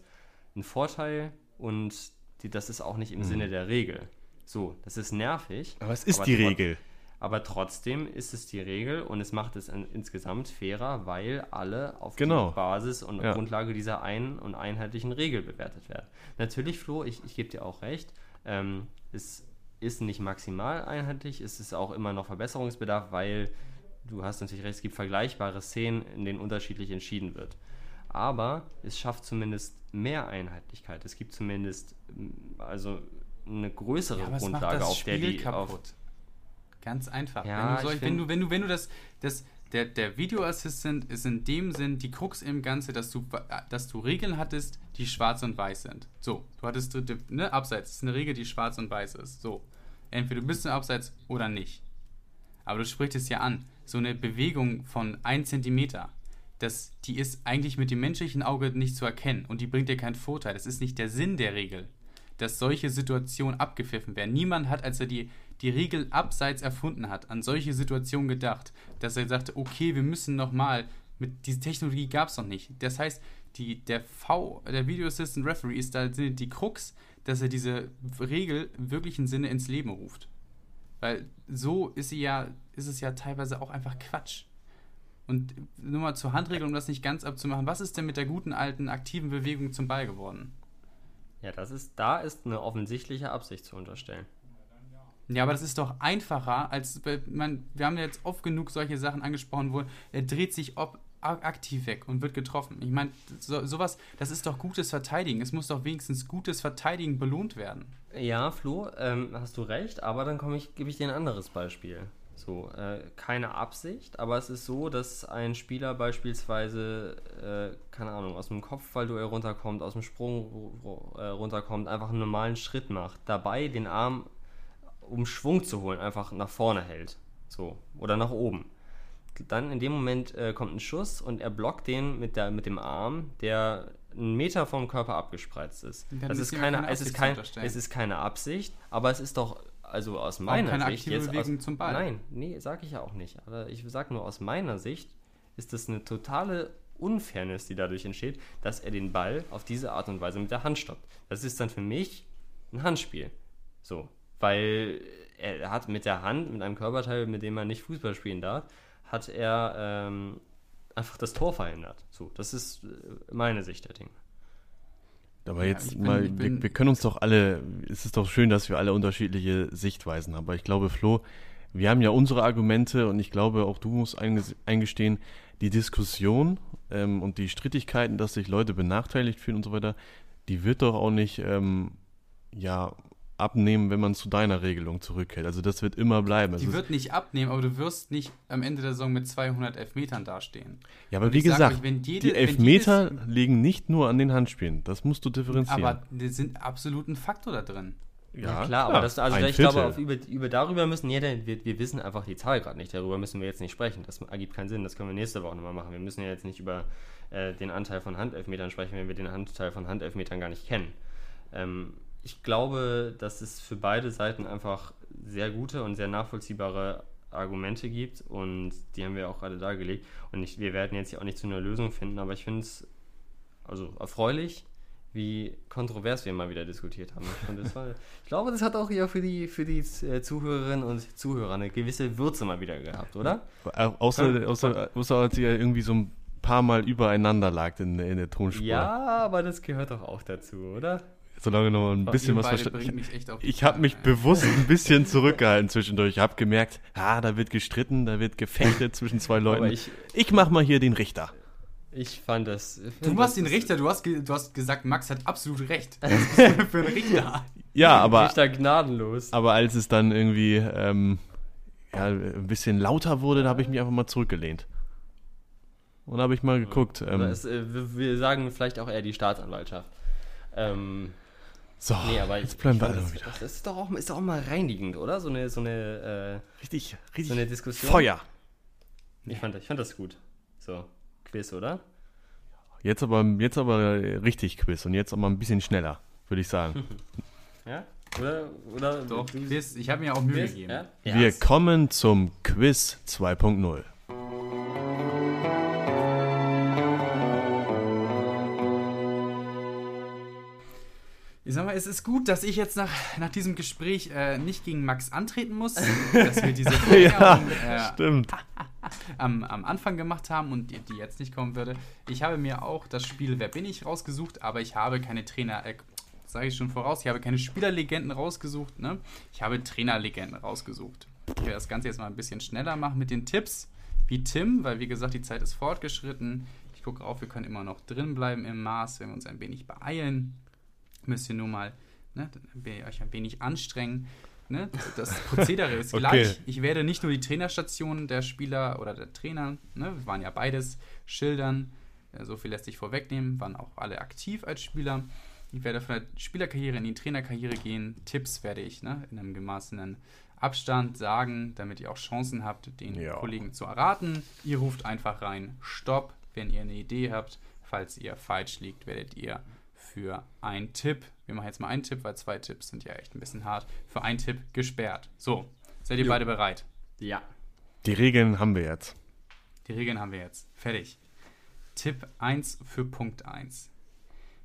einen Vorteil und die, das ist auch nicht im Sinne der Regel. So, das ist nervig. Aber es ist aber die Regel. aber trotzdem ist es die Regel und es macht es in, insgesamt fairer, weil alle auf Genau. Basis und Ja. Grundlage dieser einen und einheitlichen Regel bewertet werden. Natürlich, Flo, ich, ich gebe dir auch recht, ähm, es ist nicht maximal einheitlich, es ist auch immer noch Verbesserungsbedarf, weil du hast natürlich recht, es gibt vergleichbare Szenen, in denen unterschiedlich entschieden wird. Aber es schafft zumindest mehr Einheitlichkeit. Es gibt zumindest mm, also eine größere Ja, Grundlage, auf der Spiel die auf, kaputt. Ganz einfach. Ja, wenn, du, solch, wenn, du, wenn, du, wenn du das, das der, der Videoassistent ist in dem Sinn die Krux im Ganze, dass du, dass du Regeln hattest, die schwarz und weiß sind. So, du hattest, ne, Abseits ist eine Regel, die schwarz und weiß ist. So, entweder du bist im Abseits oder nicht. Aber du sprichst es ja an, so eine Bewegung von 1 Zentimeter, das, die ist eigentlich mit dem menschlichen Auge nicht zu erkennen und die bringt dir keinen Vorteil. Das ist nicht der Sinn der Regel, dass solche Situationen abgepfiffen werden. Niemand hat, als er die, die Regel abseits erfunden hat, an solche Situationen gedacht, dass er sagte, okay, wir müssen nochmal, mit diese Technologie gab es noch nicht. Das heißt, die, der V, der Video Assistant Referee ist da die Krux, dass er diese Regel im wirklichen Sinne ins Leben ruft. Weil so ist sie ja, ist es ja teilweise auch einfach Quatsch. Und nur mal zur Handregel, um das nicht ganz abzumachen, was ist denn mit der guten alten aktiven Bewegung zum Ball geworden? Ja, das ist, da ist eine offensichtliche Absicht zu unterstellen. Ja, aber das ist doch einfacher, als man, wir haben ja jetzt oft genug solche Sachen angesprochen, wo er dreht sich ob, aktiv weg und wird getroffen. Ich meine, so, sowas, das ist doch gutes Verteidigen. Es muss doch wenigstens gutes Verteidigen belohnt werden. Ja, Flo, ähm, hast du recht, aber dann ich, gebe ich dir ein anderes Beispiel. So, äh, keine Absicht, aber es ist so, dass ein Spieler beispielsweise, äh, keine Ahnung, aus dem Kopfballduell runterkommt, aus dem Sprung ru- ru- äh, runterkommt, einfach einen normalen Schritt macht, dabei den Arm, um Schwung zu holen, einfach nach vorne hält. So, oder nach oben. Dann in dem Moment äh, kommt ein Schuss und er blockt den mit, der, mit dem Arm, der einen Meter vom Körper abgespreizt ist. Das ist keine, keine es, ist kein, es ist keine Absicht, aber es ist doch, also aus meiner keine Sicht aktive jetzt. Bewegung aus, zum Ball. Nein, nee, sag ich ja auch nicht. Aber ich sag nur, aus meiner Sicht ist das eine totale Unfairness, die dadurch entsteht, dass er den Ball auf diese Art und Weise mit der Hand stoppt. Das ist dann für mich ein Handspiel. So, weil er hat mit der Hand, mit einem Körperteil, mit dem man nicht Fußball spielen darf, hat er ähm, einfach das Tor verhindert. So, das ist äh, meine Sicht der Dinge. Aber Ja, jetzt bin- mal, bin- wir, wir können uns doch alle, es ist doch schön, dass wir alle unterschiedliche Sichtweisen haben. Aber ich glaube, Flo, wir haben ja unsere Argumente und ich glaube, auch du musst einges- eingestehen, die Diskussion ähm, und die Strittigkeiten, dass sich Leute benachteiligt fühlen und so weiter, die wird doch auch nicht ähm, ja, abnehmen, wenn man zu deiner Regelung zurückkehrt. Also das wird immer bleiben. Die es- wird nicht abnehmen, aber du wirst nicht am Ende der Saison mit 200 Elfmetern dastehen. ja, aber und wie gesagt, euch, wenn jede- die wenn Elfmeter liegen nicht nur an den Handspielen. Das musst du differenzieren. Aber die sind absolut ein Faktor da drin. Ja, klar, aber das, also ein ich glaube, Viertel. auf, über, über darüber müssen, ja, denn wir, wir wissen einfach die Zahl gerade nicht, darüber müssen wir jetzt nicht sprechen. Das ergibt keinen Sinn, das können wir nächste Woche nochmal machen. Wir müssen ja jetzt nicht über äh, den Anteil von Handelfmetern sprechen, wenn wir den Anteil von Handelfmetern gar nicht kennen. Ähm, ich glaube, dass es für beide Seiten einfach sehr gute und sehr nachvollziehbare Argumente gibt und die haben wir auch gerade dargelegt. Und ich, wir werden jetzt hier auch nicht zu einer Lösung finden, aber ich finde es also erfreulich, wie kontrovers wir mal wieder diskutiert haben. Und das war, ich glaube, das hat auch ja für die, für die äh, Zuhörerinnen und Zuhörer eine gewisse Würze mal wieder gehabt, oder? Au- Außer, außer, außer als ihr irgendwie so ein paar Mal übereinander lag in, in der Tonspur. Ja, aber das gehört doch auch dazu, oder? Solange noch ein bisschen was verstanden. Ich habe mich bewusst ein bisschen zurückgehalten zwischendurch. Ich habe gemerkt, ah, da wird gestritten, da wird gefechtet zwischen zwei Leuten. Aber Ich, ich, mach mal hier den Richter. ich fand das. ich Du das den ist- Richter, du hast, ge du hast gesagt, Max hat absolut recht. Du denn für ein Richter? Ja, aber, Richter gnadenlos. aber als es dann irgendwie ähm, ja, ein bisschen lauter wurde, da habe ich mich einfach mal zurückgelehnt. Und da habe ich mal geguckt. Ähm, äh, wir, wir sagen vielleicht auch eher die Staatsanwaltschaft. Ähm, so, nee, aber jetzt bleiben wir alle das, wieder. das ist doch auch, ist doch auch mal reinigend, oder? So eine, so eine, Richtig, äh, richtig. so eine Diskussion. Feuer. Ich fand, ich fand das gut. So, Quiz, oder? Jetzt aber, jetzt aber richtig Quiz und jetzt auch mal ein bisschen schneller, würde ich sagen. Ja? Oder? oder Doch, du- Quiz, ich habe mir auch Mühe Quiz? gegeben. Ja? Wir Ja, kommen zum Quiz 2.0. Ich sag mal, es ist gut, dass ich jetzt nach, nach diesem Gespräch äh, nicht gegen Max antreten muss, dass wir diese Verlängerung äh, Stimmt. am, am Anfang gemacht haben und die, die jetzt nicht kommen würde. Ich habe mir auch das Spiel Wer bin ich rausgesucht, aber ich habe keine Trainer, äh, sage ich schon voraus, ich habe keine Spielerlegenden rausgesucht, ne? Ich habe Trainerlegenden rausgesucht. Ich werde das Ganze jetzt mal ein bisschen schneller machen mit den Tipps, wie Tim, weil wie gesagt, die Zeit ist fortgeschritten. Ich gucke auf, wir können immer noch drin bleiben im Maß, wenn wir uns ein wenig beeilen. Müsst ihr nur mal ne, euch ein wenig anstrengen. Ne? Das Prozedere ist Okay. gleich. Ich werde nicht nur die Trainerstationen der Spieler oder der Trainer, ne, wir waren ja beides, schildern. So viel lässt sich vorwegnehmen, waren auch alle aktiv als Spieler. Ich werde von der Spielerkarriere in die Trainerkarriere gehen. Tipps werde ich ne, in einem gemaßenen Abstand sagen, damit ihr auch Chancen habt, den Ja. Kollegen zu erraten. Ihr ruft einfach rein Stopp, wenn ihr eine Idee habt. Falls ihr falsch liegt, werdet ihr für einen Tipp, wir machen jetzt mal einen Tipp, weil zwei Tipps sind ja echt ein bisschen hart, für einen Tipp gesperrt. So, seid ihr Jo. beide bereit? Ja. Die Regeln haben wir jetzt. Die Regeln haben wir jetzt. Fertig. Tipp 1 für Punkt 1.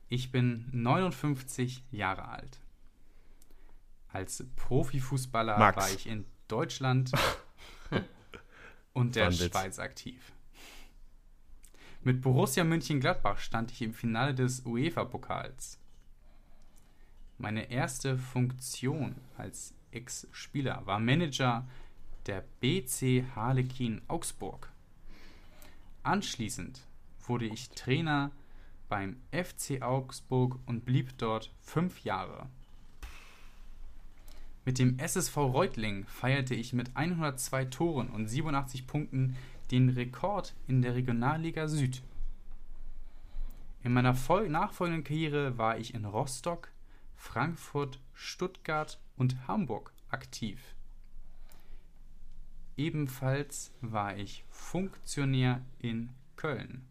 Ich bin 59 Jahre alt. Als Profifußballer Max. war ich in Deutschland und der. Schweiz aktiv. Mit Borussia Mönchengladbach stand ich im Finale des UEFA-Pokals. Meine erste Funktion als Ex-Spieler war Manager der BC Harlekin Augsburg. Anschließend wurde ich Trainer beim FC Augsburg und blieb dort fünf Jahre. Mit dem SSV Reutling feierte ich mit 102 Toren und 87 Punkten den Rekord in der Regionalliga Süd. In meiner fol- nachfolgenden Karriere war ich in Rostock, Frankfurt, Stuttgart und Hamburg aktiv. Ebenfalls war ich Funktionär in Köln.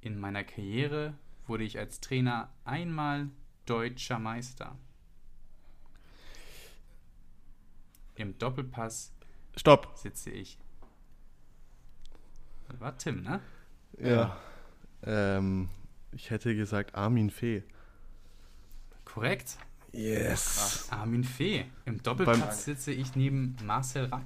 In meiner Karriere wurde ich als Trainer einmal deutscher Meister. Im Doppelpass Stopp. sitze ich. Das war Tim, ne? Ja. Ähm, ich hätte gesagt Armin Fee. Korrekt. Yes. Armin Fee. Im Doppelpass sitze ich neben Marcel Reif.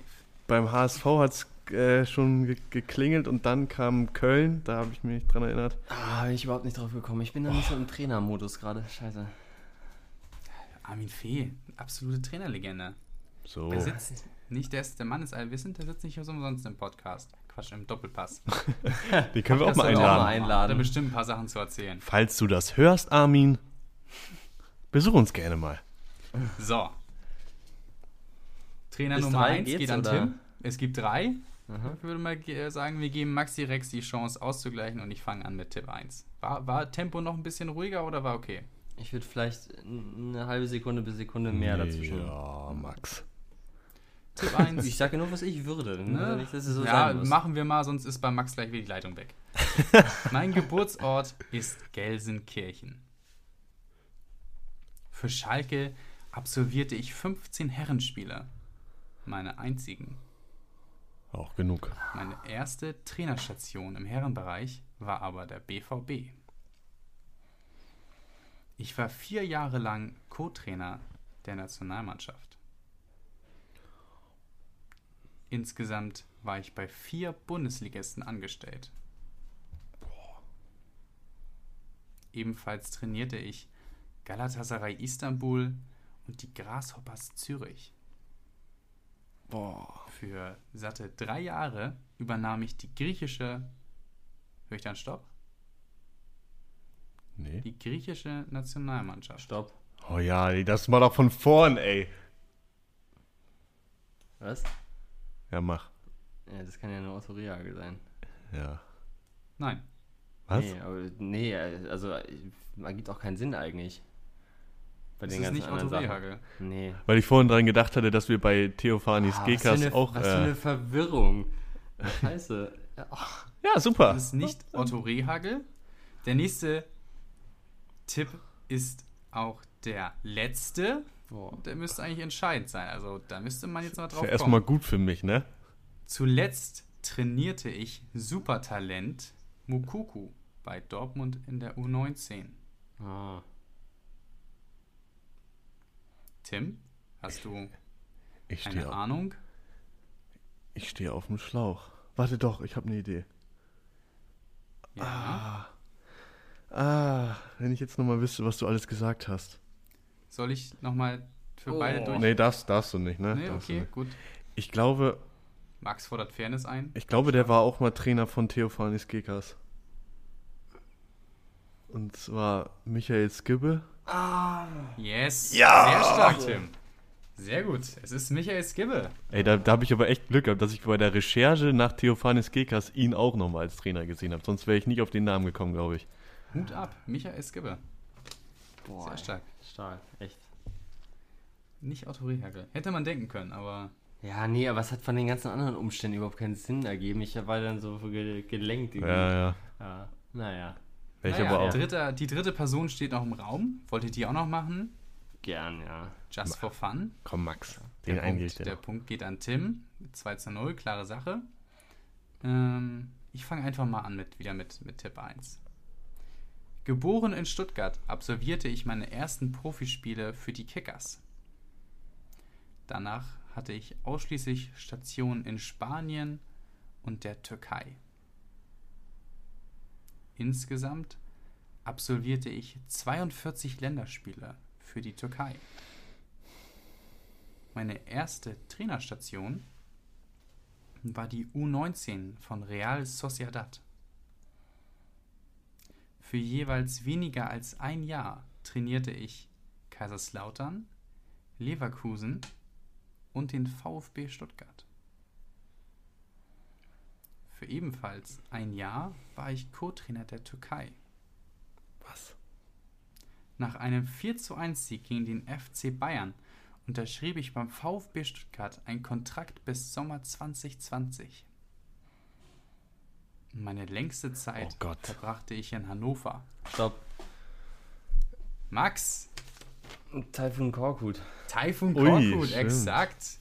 Beim HSV hat es äh, schon ge geklingelt und dann kam Köln. Da habe ich mich dran erinnert. Ah, bin ich überhaupt nicht drauf gekommen. Ich bin noch nicht so im Trainermodus gerade. Scheiße. Armin Fee, absolute Trainerlegende. So. Der sitzt nicht, der, ist, der Mann ist allwissend, der sitzt nicht so umsonst im Podcast. Quatsch, im Doppelpass. Die können wir auch mal soll auch einladen. mal einladen. Hat er bestimmt ein paar Sachen zu erzählen. Falls du das hörst, Armin, besuch uns gerne mal. So. Trainer Bis Nummer drei 1 geht's, geht an oder? Tim. Es gibt drei. Aha. Ich würde mal ge- sagen, wir geben Maxi Rex die Chance auszugleichen und ich fange an mit Tipp 1. War, war Tempo noch ein bisschen ruhiger oder war okay? Ich würde vielleicht eine halbe Sekunde bis Sekunde mehr dazwischen. Ja, Max. Tipp 1. Ich sage nur, was ich würde. Ne? Ne? Nicht, dass es so ja, sein muss. machen wir mal, sonst ist bei Max gleich wieder die Leitung weg. mein Geburtsort ist Gelsenkirchen. Für Schalke absolvierte ich 15 Herrenspiele. Meine einzigen. Auch genug. Meine erste Trainerstation im Herrenbereich war aber der BVB. Ich war vier Jahre lang Co-Trainer der Nationalmannschaft. Insgesamt war ich bei vier Bundesligisten angestellt. ebenfalls trainierte ich Galatasaray Istanbul und die Grasshoppers Zürich. Boah. Für satte drei Jahre übernahm ich die griechische. Hör ich dann Stopp? Nee. Die griechische Nationalmannschaft. Stopp. Oh ja, das war doch von vorn, ey. Was? Ja, mach. Ja, das kann ja nur Otto Rehagel sein. Ja. Nein. Was? Nee, aber, nee, also man gibt auch keinen Sinn eigentlich. Bei Das den ist ganzen nicht anderen Sachen. Nee. Weil ich vorhin dran gedacht hatte, dass wir bei Theophanis Ah, Gekas für eine, auch. Was für Äh, eine Verwirrung. Scheiße. Ja, ja, super. Das ist nicht Otto Rehagel. Der nächste Tipp ist auch der letzte. Boah. Der müsste eigentlich entscheidend sein. Also da müsste man jetzt mal drauf kommen. erstmal gut für mich, ne? Zuletzt trainierte ich Supertalent Mukuku bei Dortmund in der U19. Ah. Tim, hast du Ich eine stehe Ahnung? ich steh auf dem Schlauch. Warte doch, ich habe eine Idee. Ja. Ah, wenn ich jetzt nochmal wüsste, was du alles gesagt hast. Soll ich nochmal für Oh. beide durch? Nee, darfst, darfst du nicht, ne? Nee, Darfst okay, nicht. gut. Ich glaube, Max fordert Fairness ein. ich glaube, der war auch mal Trainer von Theophanis Gekas. Und zwar Michael Skibbe. Yes. Ja! Sehr stark, Tim. Sehr gut. Es ist Michael Skibbe. Ey, da, da habe ich aber echt Glück gehabt, dass ich bei der Recherche nach Theophanis Gekas ihn auch nochmal als Trainer gesehen habe. Sonst wäre ich nicht auf den Namen gekommen, glaube ich. Hut ab. Michael Skibbe. Boah, Sehr ey. stark. Stark, echt. Nicht Otto Rehagel. Hätte man denken können, aber Ja, nee, aber es hat von den ganzen anderen Umständen überhaupt keinen Sinn ergeben. Ich war dann so ge gelenkt. irgendwie. Ja, ja. ja. Naja, ich naja, aber auch. dritter, die dritte Person steht noch im Raum. Wollt ihr die auch noch machen? gern, ja. Just for fun. Komm, Max. Der, Den ich Punkt, der noch. Punkt geht an Tim. 2 zu 0, klare Sache. Ähm, ich fange einfach mal an mit, wieder mit, mit Tipp 1. Geboren in Stuttgart absolvierte ich meine ersten Profispiele für die Kickers. Danach hatte ich ausschließlich Stationen in Spanien und der Türkei. Insgesamt absolvierte ich 42 Länderspiele für die Türkei. Meine erste Trainerstation war die U19 von Real Sociedad. Für jeweils weniger als ein Jahr trainierte ich Kaiserslautern, Leverkusen und den VfB Stuttgart. Für ebenfalls ein Jahr war ich Co-Trainer der Türkei. Was? Nach einem 4 zu 1 Sieg gegen den FC Bayern unterschrieb ich beim VfB Stuttgart einen Kontrakt bis Sommer 2020. Meine längste Zeit Oh Gott. verbrachte ich in Hannover. Stopp. Max, Typhoon Korkut. Taifun Ui, Korkut, exakt.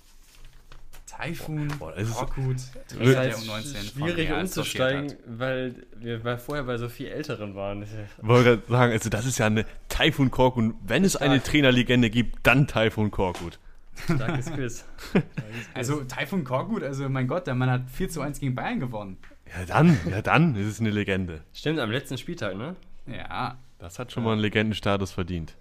Taifun Boah, ist- Korkut, Das ist halt U19 von schwierig Real umzusteigen, weil wir weil vorher bei so viel Älteren waren. Das ist ja- wollte gerade sagen, also das ist ja eine Typhoon Korkut. Wenn es eine. Trainerlegende gibt, dann Typhoon Korkut. Starkes Quiz. Starkes Quiz. Also Taifun Korkut, also mein Gott, der Mann hat 4 zu 1 gegen Bayern gewonnen. Ja dann, ja dann ist es eine Legende. Stimmt, am letzten Spieltag, ne? Ja, Das hat schon mal einen Legendenstatus verdient.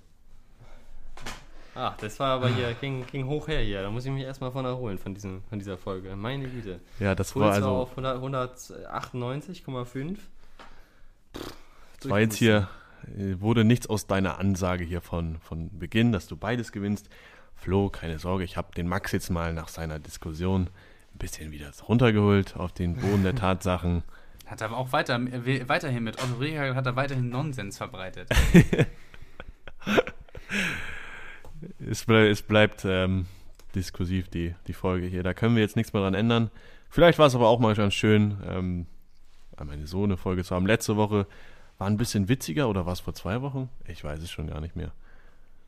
Ach, das war aber hier, ging, ging hoch her hier. Da muss ich mich erstmal von erholen, von, diesem, von dieser Folge. Meine Güte. Ja, das Puls war war also, auf 100 198,5. das war jetzt hier, äh, wurde nichts aus deiner Ansage hier von, von Beginn, dass du beides gewinnst. Flo, keine Sorge, ich habe den Max jetzt mal nach seiner Diskussion ein bisschen wieder runtergeholt auf den Boden der Tatsachen. hat er aber auch weiter, äh, weiterhin mit Otto Rehagel hat er weiterhin Nonsens verbreitet. es, ble es bleibt ähm, diskursiv, die, die Folge hier. Da können wir jetzt nichts mehr dran ändern. Vielleicht war es aber auch mal ganz schön, ähm, meine so eine Folge zu haben. Letzte Woche war ein bisschen witziger oder war es vor zwei Wochen? Ich weiß es schon gar nicht mehr.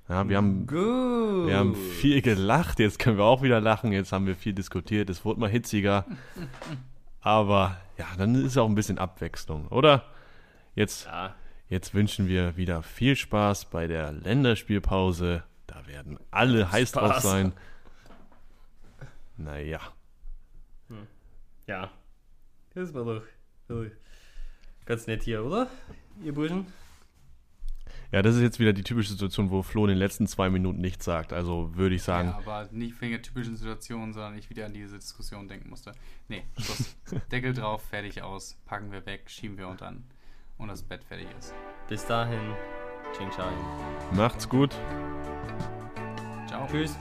Ja, wir haben, Gut. wir haben viel gelacht, jetzt können wir auch wieder lachen, jetzt haben wir viel diskutiert, es wurde mal hitziger. Aber ja, dann ist auch ein bisschen Abwechslung, oder? Jetzt Ja, Jetzt wünschen wir wieder viel Spaß bei der Länderspielpause. Da werden alle heiß drauf Spaß. sein. Naja. ja. Das war doch, doch ganz nett hier, oder? Ihr Burschen? Ja, das ist jetzt wieder die typische Situation, wo Flo in den letzten zwei Minuten nichts sagt. Also würde ich sagen. Ja, aber nicht wegen der typischen Situation, sondern ich wieder an diese Diskussion denken musste. Nee, Schluss. Deckel drauf, fertig aus, packen wir weg, schieben wir unter und das Bett fertig ist. Bis dahin, Ching Chang. Macht's gut. Ciao. Tschüss.